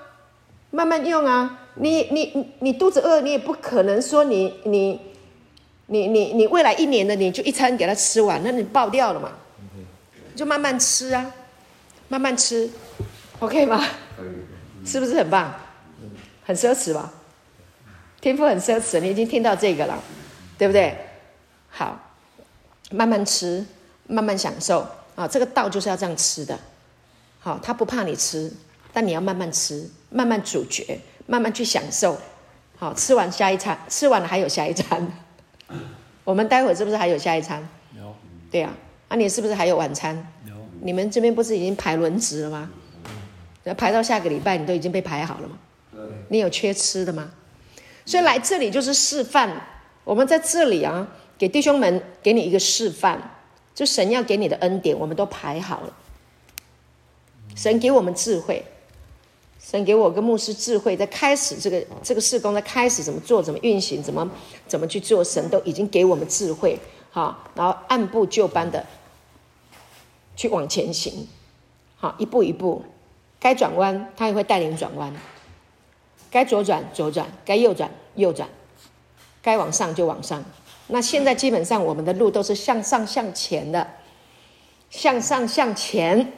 慢慢用啊。你你你你肚子饿，你也不可能说你你你你你未来一年的你就一餐给他吃完，那你爆掉了嘛？就慢慢吃啊，慢慢吃，OK 吗？是不是很棒？很奢侈吧？天赋很奢侈，你已经听到这个了，对不对？好。慢慢吃，慢慢享受啊！这个道就是要这样吃的，好，他不怕你吃，但你要慢慢吃，慢慢咀嚼，慢慢去享受。好，吃完下一餐，吃完了还有下一餐。我们待会是不是还有下一餐？有。对啊，啊，你是不是还有晚餐？有。你们这边不是已经排轮值了吗？嗯。排到下个礼拜，你都已经被排好了吗？对。你有缺吃的吗？所以来这里就是示范，我们在这里啊。给弟兄们，给你一个示范，就神要给你的恩典，我们都排好了。神给我们智慧，神给我跟牧师智慧，在开始这个这个事工，在开始怎么做，怎么运行，怎么怎么去做，神都已经给我们智慧，好，然后按部就班的去往前行，好，一步一步，该转弯他也会带领转弯，该左转左转，该右转右转，该往上就往上。那现在基本上我们的路都是向上向前的，向上向前，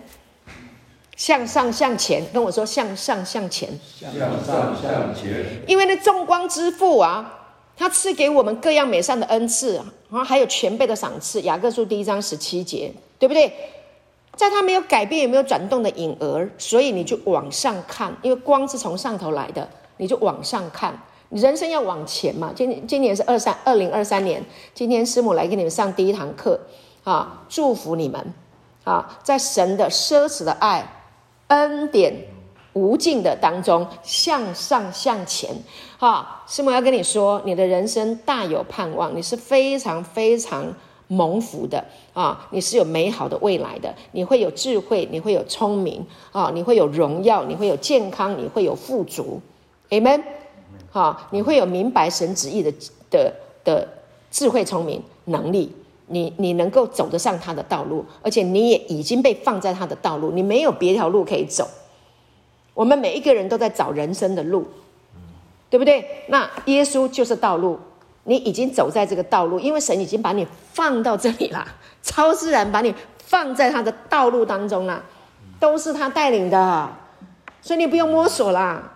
向上向前。跟我说向上向前，向上向前。因为那众光之父啊，他赐给我们各样美善的恩赐，然后还有全辈的赏赐。雅各书第一章十七节，对不对？在他没有改变也没有转动的影儿，所以你就往上看，因为光是从上头来的，你就往上看。人生要往前嘛？今年今年是二三二零二三年，今天师母来给你们上第一堂课啊，祝福你们啊，在神的奢侈的爱、恩典无尽的当中向上向前。啊，师母要跟你说，你的人生大有盼望，你是非常非常蒙福的啊，你是有美好的未来的，你会有智慧，你会有聪明啊，你会有荣耀，你会有健康，你会有富足，Amen。好，你会有明白神旨意的的的智慧、聪明、能力，你你能够走得上他的道路，而且你也已经被放在他的道路，你没有别条路可以走。我们每一个人都在找人生的路，对不对？那耶稣就是道路，你已经走在这个道路，因为神已经把你放到这里了，超自然把你放在他的道路当中了，都是他带领的，所以你不用摸索啦。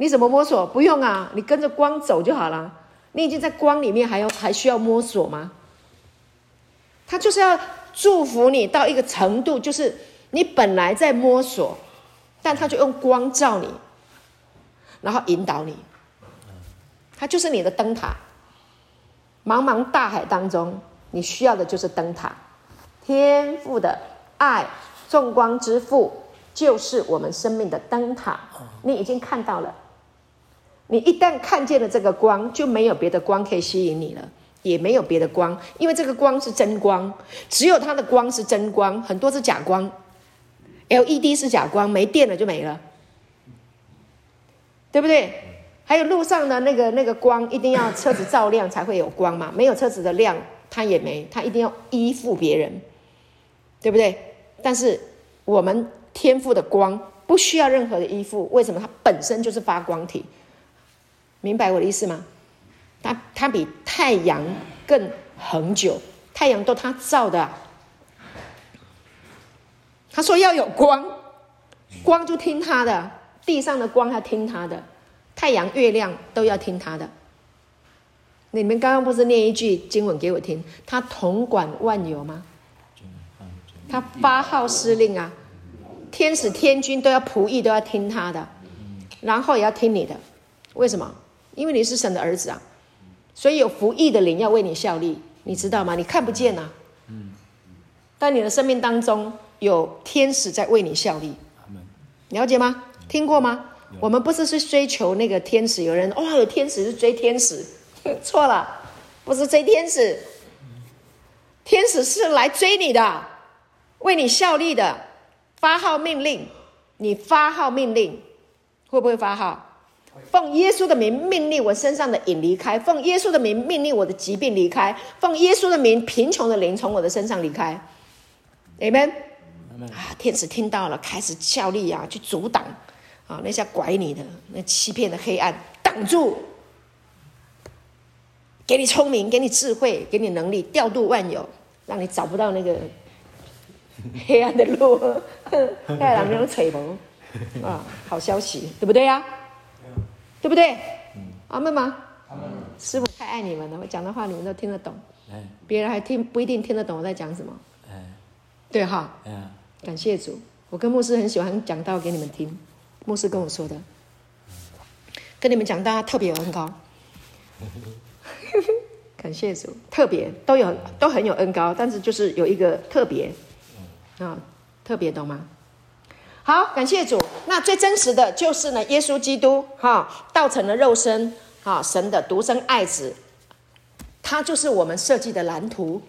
你怎么摸索？不用啊，你跟着光走就好了。你已经在光里面，还要还需要摸索吗？他就是要祝福你到一个程度，就是你本来在摸索，但他就用光照你，然后引导你。他就是你的灯塔。茫茫大海当中，你需要的就是灯塔。天赋的爱，众光之父，就是我们生命的灯塔。你已经看到了。你一旦看见了这个光，就没有别的光可以吸引你了，也没有别的光，因为这个光是真光，只有它的光是真光，很多是假光，LED 是假光，没电了就没了，对不对？还有路上的那个那个光，一定要车子照亮才会有光嘛，没有车子的亮，它也没，它一定要依附别人，对不对？但是我们天赋的光不需要任何的依附，为什么？它本身就是发光体。明白我的意思吗？它它比太阳更恒久，太阳都他造的。他说要有光，光就听他的，地上的光要听他的，太阳、月亮都要听他的。你们刚刚不是念一句经文给我听？他统管万有吗？他发号施令啊，天使天军都要仆役，都要听他的，然后也要听你的。为什么？因为你是神的儿子啊，所以有服役的灵要为你效力，你知道吗？你看不见呐、啊，但你的生命当中有天使在为你效力，了解吗？听过吗？我们不是去追求那个天使，有人哇、哦，有天使是追天使，错了，不是追天使，天使是来追你的，为你效力的，发号命令，你发号命令，会不会发号？奉耶稣的名命令我身上的瘾离开，奉耶稣的名命令我的疾病离开，奉耶稣的名贫穷的灵从我的身上离开。Amen。啊，天使听到了，开始效力啊，去阻挡啊那些拐你的、那欺骗的黑暗，挡住，给你聪明，给你智慧，给你能力，调度万有，让你找不到那个 黑暗的路。太阳没有吹毛啊，好消息，对不对呀、啊？对不对？阿门吗？阿门。师傅太爱你们了，我讲的话你们都听得懂。别人还听不一定听得懂我在讲什么。对哈。感谢主，我跟牧师很喜欢讲道给你们听。牧师跟我说的，跟你们讲道特别有恩高。感谢主，特别都有都很有恩高，但是就是有一个特别啊，特别懂吗？好，感谢主。那最真实的就是呢，耶稣基督哈，道成了肉身，哈，神的独生爱子，他就是我们设计的蓝图，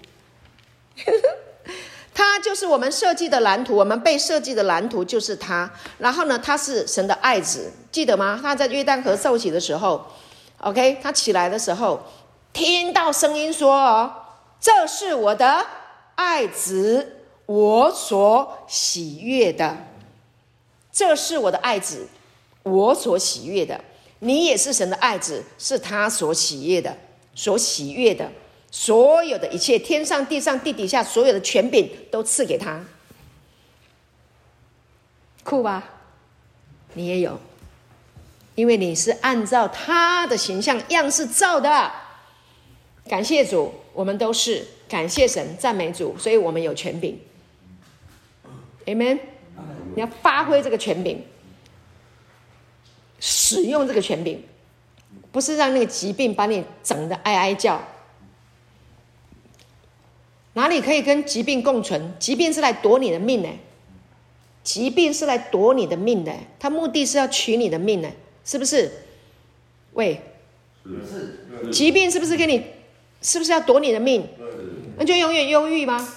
他就是我们设计的蓝图，我们被设计的蓝图就是他。然后呢，他是神的爱子，记得吗？他在约旦河受洗的时候，OK，他起来的时候，听到声音说：“哦，这是我的爱子，我所喜悦的。”这是我的爱子，我所喜悦的。你也是神的爱子，是他所喜悦的，所喜悦的。所有的一切，天上地上地底下，所有的权柄都赐给他。酷吧？你也有，因为你是按照他的形象样式造的。感谢主，我们都是感谢神，赞美主，所以我们有权柄。Amen。你要发挥这个权柄，使用这个权柄，不是让那个疾病把你整的哀哀叫。哪里可以跟疾病共存？疾病是来夺你的命的，疾病是来夺你的命的，他目的是要取你的命的，是不是？喂，疾病是不是给你？是不是要夺你的命？那就永远忧郁吗？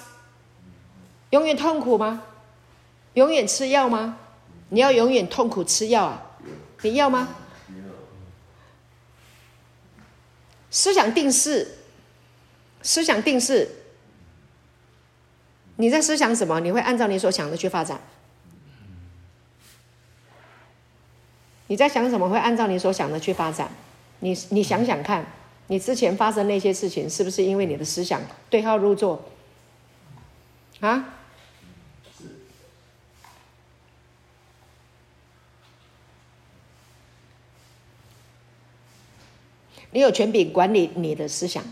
永远痛苦吗？永远吃药吗？你要永远痛苦吃药啊？你要吗？思想定势，思想定势。你在思想什么？你会按照你所想的去发展。你在想什么？会按照你所想的去发展。你你想想看，你之前发生那些事情，是不是因为你的思想对号入座？啊？你有权柄管理你的思想。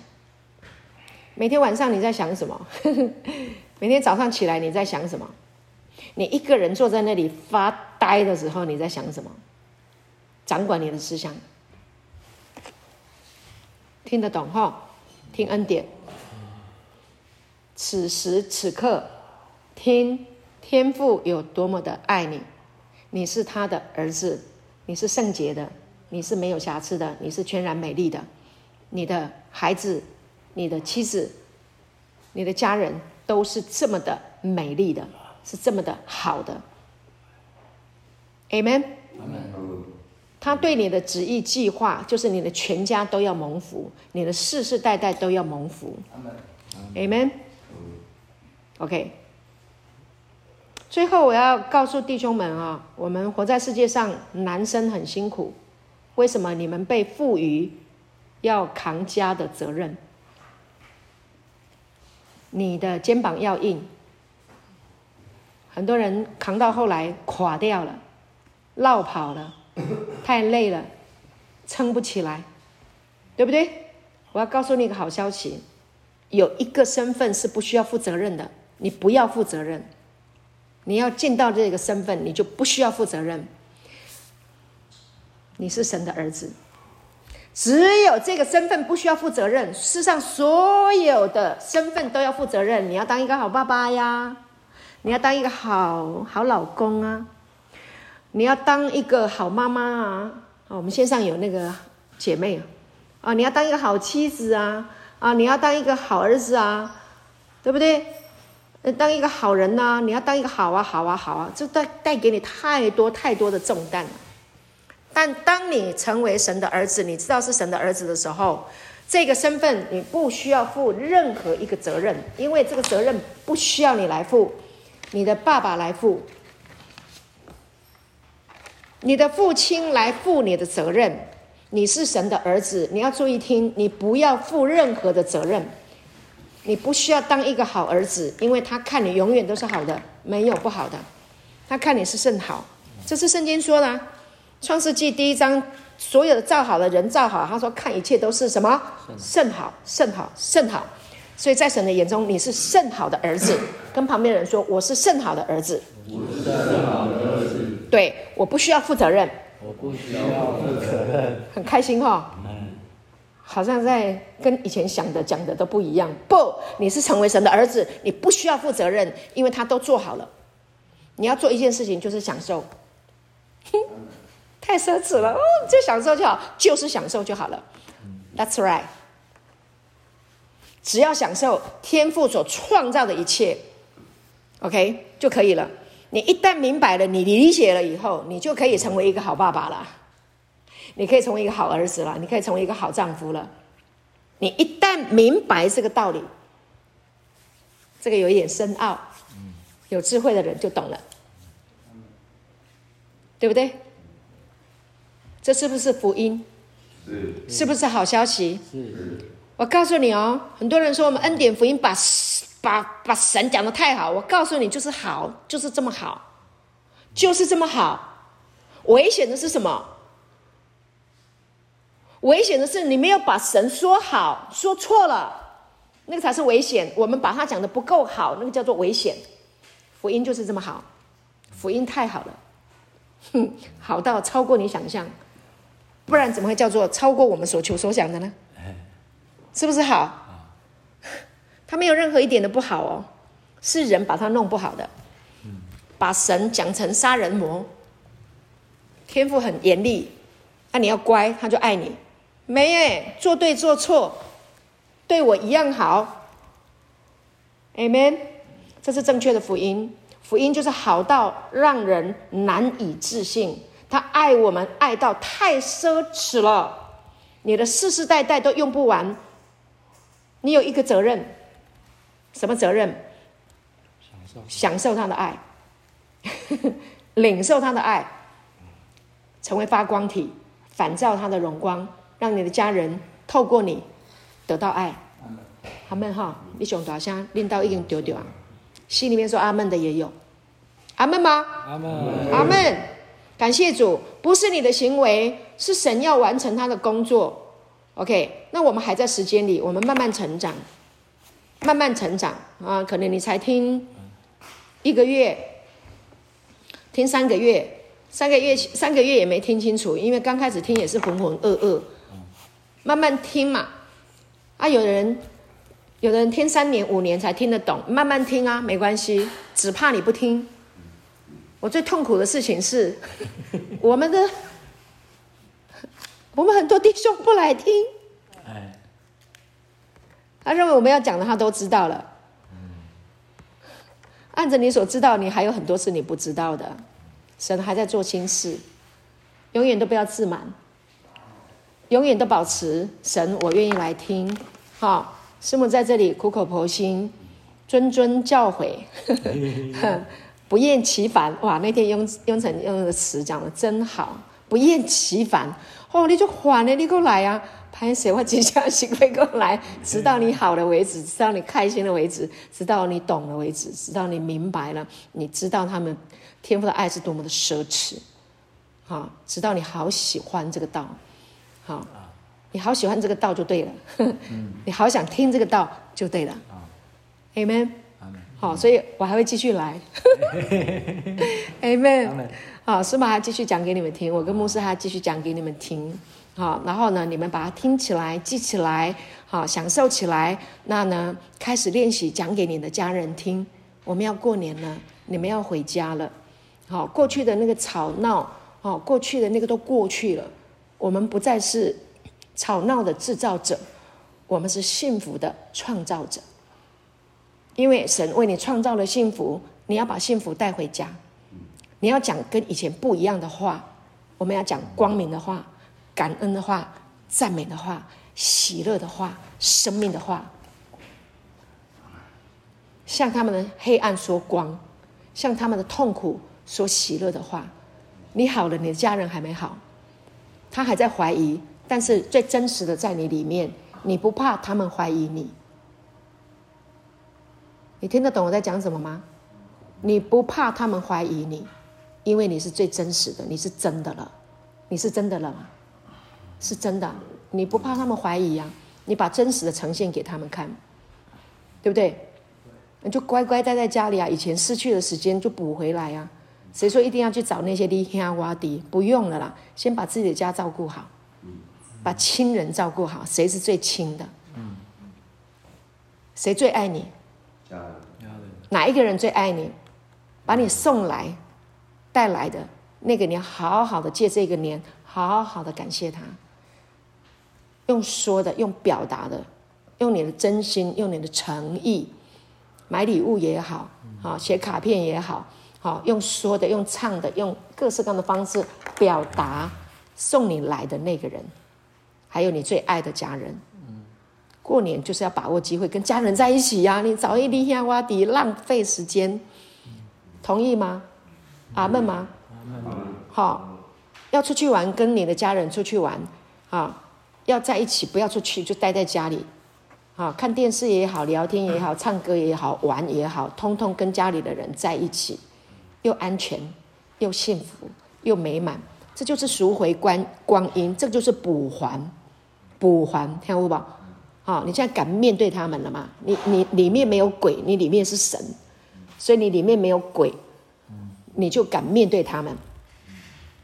每天晚上你在想什么？每天早上起来你在想什么？你一个人坐在那里发呆的时候你在想什么？掌管你的思想，听得懂哈？听恩典。此时此刻，听天父有多么的爱你，你是他的儿子，你是圣洁的。你是没有瑕疵的，你是全然美丽的，你的孩子、你的妻子、你的家人都是这么的美丽的，是这么的好的。Amen。他对你的旨意计划，就是你的全家都要蒙福，你的世世代代都要蒙福。Amen。OK。最后我要告诉弟兄们啊，我们活在世界上，男生很辛苦。为什么你们被赋予要扛家的责任？你的肩膀要硬。很多人扛到后来垮掉了，落跑了，太累了，撑不起来，对不对？我要告诉你一个好消息：有一个身份是不需要负责任的，你不要负责任。你要进到这个身份，你就不需要负责任。你是神的儿子。只有这个身份不需要负责任，世上所有的身份都要负责任。你要当一个好爸爸呀，你要当一个好好老公啊，你要当一个好妈妈啊。我们线上有那个姐妹啊，你要当一个好妻子啊，啊，你要当一个好儿子啊，对不对？当一个好人呐、你要当一个好啊，好啊，好啊，这带带给你太多太多的重担了。但当你成为神的儿子，你知道是神的儿子的时候，这个身份你不需要负任何一个责任，因为这个责任不需要你来负，你的爸爸来负，你的父亲来负你的责任。你是神的儿子，你要注意听，你不要负任何的责任，你不需要当一个好儿子，因为他看你永远都是好的，没有不好的，他看你是甚好，这是圣经说的。创世纪第一章，所有的造好的人造好，他说看一切都是什么甚好，甚好，甚好。所以在神的眼中，你是甚好的儿子。跟旁边人说，我是甚好的儿子。我是甚好的儿子。对，我不需要负责任。我不需要负责任。很开心哈、哦。嗯。好像在跟以前想的讲的都不一样。不，你是成为神的儿子，你不需要负责任，因为他都做好了。你要做一件事情，就是享受。太奢侈了，哦，就享受就好，就是享受就好了。That's right。只要享受天赋所创造的一切，OK 就可以了。你一旦明白了，你理解了以后，你就可以成为一个好爸爸了，你可以成为一个好儿子了，你可以成为一个好丈夫了。你一旦明白这个道理，这个有一点深奥，有智慧的人就懂了，对不对？这是不是福音？是，是不是好消息？是。我告诉你哦，很多人说我们恩典福音把把把神讲的太好。我告诉你，就是好，就是这么好，就是这么好。危险的是什么？危险的是你没有把神说好，说错了，那个才是危险。我们把它讲的不够好，那个叫做危险。福音就是这么好，福音太好了，哼，好到超过你想象。不然怎么会叫做超过我们所求所想的呢？是不是好？他没有任何一点的不好哦，是人把他弄不好的，把神讲成杀人魔。天赋很严厉，那你要乖，他就爱你。没耶，做对做错，对我一样好。Amen，这是正确的福音。福音就是好到让人难以置信。他爱我们爱到太奢侈了，你的世世代代都用不完。你有一个责任，什么责任？享受，享受他的爱，领受他的爱，成为发光体，反照他的荣光，让你的家人透过你得到爱。阿门哈！你想大声，领导已经丢掉啊，心里面说阿门的也有，阿门吗？阿门，阿门。感谢主，不是你的行为，是神要完成他的工作。OK，那我们还在时间里，我们慢慢成长，慢慢成长啊！可能你才听一个月，听三个月，三个月三个月也没听清楚，因为刚开始听也是浑浑噩噩。慢慢听嘛，啊，有的人，有的人听三年五年才听得懂，慢慢听啊，没关系，只怕你不听。我最痛苦的事情是，我们的，我们很多弟兄不来听，他认为我们要讲的他都知道了，按着你所知道，你还有很多事你不知道的，神还在做新事，永远都不要自满，永远都保持神，我愿意来听，好，师母在这里苦口婆心，谆谆教诲。不厌其烦哇！那天雍雍成用的词讲的真好，不厌其烦哦，你就烦了，你过来啊！拍谁我接下行会过来，直到你好了为止，直到你开心了为止，直到你懂了为止，直到你明白了，你知道他们天赋的爱是多么的奢侈，好，直到你好喜欢这个道，好，你好喜欢这个道就对了，你好想听这个道就对了，Amen。好，所以我还会继续来。Amen。好，师母还继续讲给你们听，我跟牧师还继续讲给你们听。好，然后呢，你们把它听起来，记起来，好，享受起来。那呢，开始练习讲给你的家人听。我们要过年了，你们要回家了。好，过去的那个吵闹，好，过去的那个都过去了。我们不再是吵闹的制造者，我们是幸福的创造者。因为神为你创造了幸福，你要把幸福带回家。你要讲跟以前不一样的话，我们要讲光明的话。感恩的话、赞美的话、喜乐的话、生命的话，向他们的黑暗说光，向他们的痛苦说喜乐的话。你好了，你的家人还没好，他还在怀疑，但是最真实的在你里面，你不怕他们怀疑你。你听得懂我在讲什么吗？你不怕他们怀疑你，因为你是最真实的，你是真的了，你是真的了吗？是真的，你不怕他们怀疑呀？你把真实的呈现给他们看，对不对？你就乖乖待在家里啊！以前失去的时间就补回来啊！谁说一定要去找那些离乡洼地？不用了啦，先把自己的家照顾好，把亲人照顾好。谁是最亲的？谁最爱你？哪一个人最爱你？把你送来、带来的那个，你要好好的借这个年，好好的感谢他。用说的，用表达的，用你的真心，用你的诚意，买礼物也好，好写卡片也好，好用说的，用唱的，用各式各样的方式表达送你来的那个人，还有你最爱的家人。过年就是要把握机会跟家人在一起呀！你找一离乡挖地，浪费时间，同意吗？阿门吗？好，要出去玩，跟你的家人出去玩，啊。要在一起，不要出去，就待在家里，啊，看电视也好，聊天也好，唱歌也好，玩也好，通通跟家里的人在一起，又安全，又幸福，又美满，这就是赎回光光阴，这就是补还，补还，听有无？好，你现在敢面对他们了吗？你你里面没有鬼，你里面是神，所以你里面没有鬼，你就敢面对他们，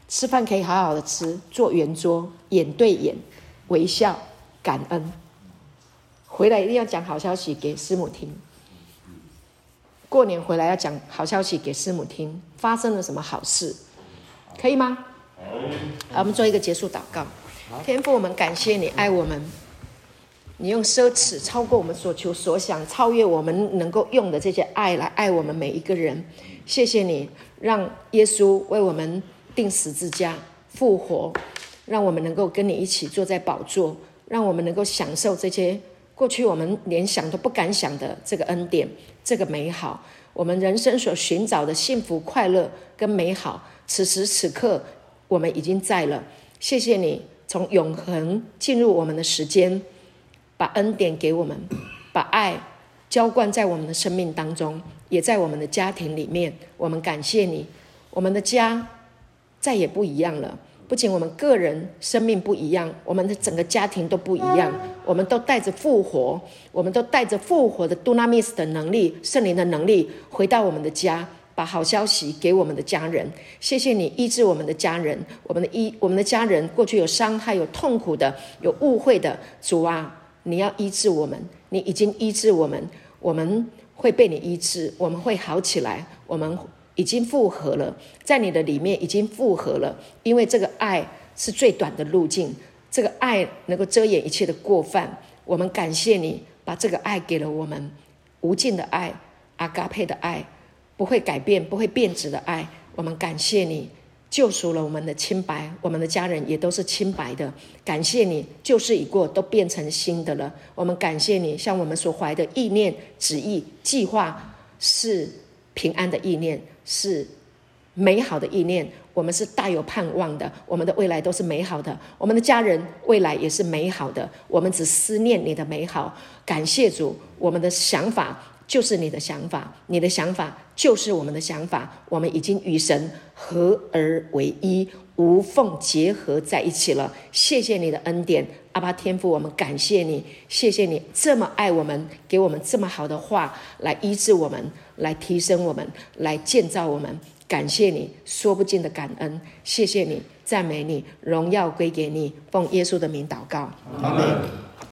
吃饭可以好好的吃，坐圆桌，眼对眼。微笑，感恩，回来一定要讲好消息给师母听。过年回来要讲好消息给师母听，发生了什么好事，可以吗？好，我们做一个结束祷告。天父，我们感谢你爱我们，你用奢侈超过我们所求所想，超越我们能够用的这些爱来爱我们每一个人。谢谢你，让耶稣为我们钉十字架，复活。让我们能够跟你一起坐在宝座，让我们能够享受这些过去我们连想都不敢想的这个恩典，这个美好，我们人生所寻找的幸福、快乐跟美好，此时此刻我们已经在了。谢谢你从永恒进入我们的时间，把恩典给我们，把爱浇灌在我们的生命当中，也在我们的家庭里面。我们感谢你，我们的家再也不一样了。不仅我们个人生命不一样，我们的整个家庭都不一样。我们都带着复活，我们都带着复活的杜纳米斯的能力、圣灵的能力，回到我们的家，把好消息给我们的家人。谢谢你医治我们的家人，我们的医我们的家人过去有伤害、有痛苦的、有误会的，主啊，你要医治我们，你已经医治我们，我们会被你医治，我们会好起来，我们。已经复合了，在你的里面已经复合了，因为这个爱是最短的路径，这个爱能够遮掩一切的过犯。我们感谢你把这个爱给了我们，无尽的爱，阿嘎佩的爱，不会改变、不会变质的爱。我们感谢你救赎了我们的清白，我们的家人也都是清白的。感谢你旧事已过，都变成新的了。我们感谢你，向我们所怀的意念、旨意、计划是平安的意念。是美好的意念，我们是大有盼望的，我们的未来都是美好的，我们的家人未来也是美好的，我们只思念你的美好。感谢主，我们的想法就是你的想法，你的想法就是我们的想法，我们已经与神合而为一，无缝结合在一起了。谢谢你的恩典，阿爸天父，我们感谢你，谢谢你这么爱我们，给我们这么好的话来医治我们，来提升我们，来建造我们。感谢你，说不尽的感恩，谢谢你，赞美你，荣耀归给你，奉耶稣的名祷告，阿门。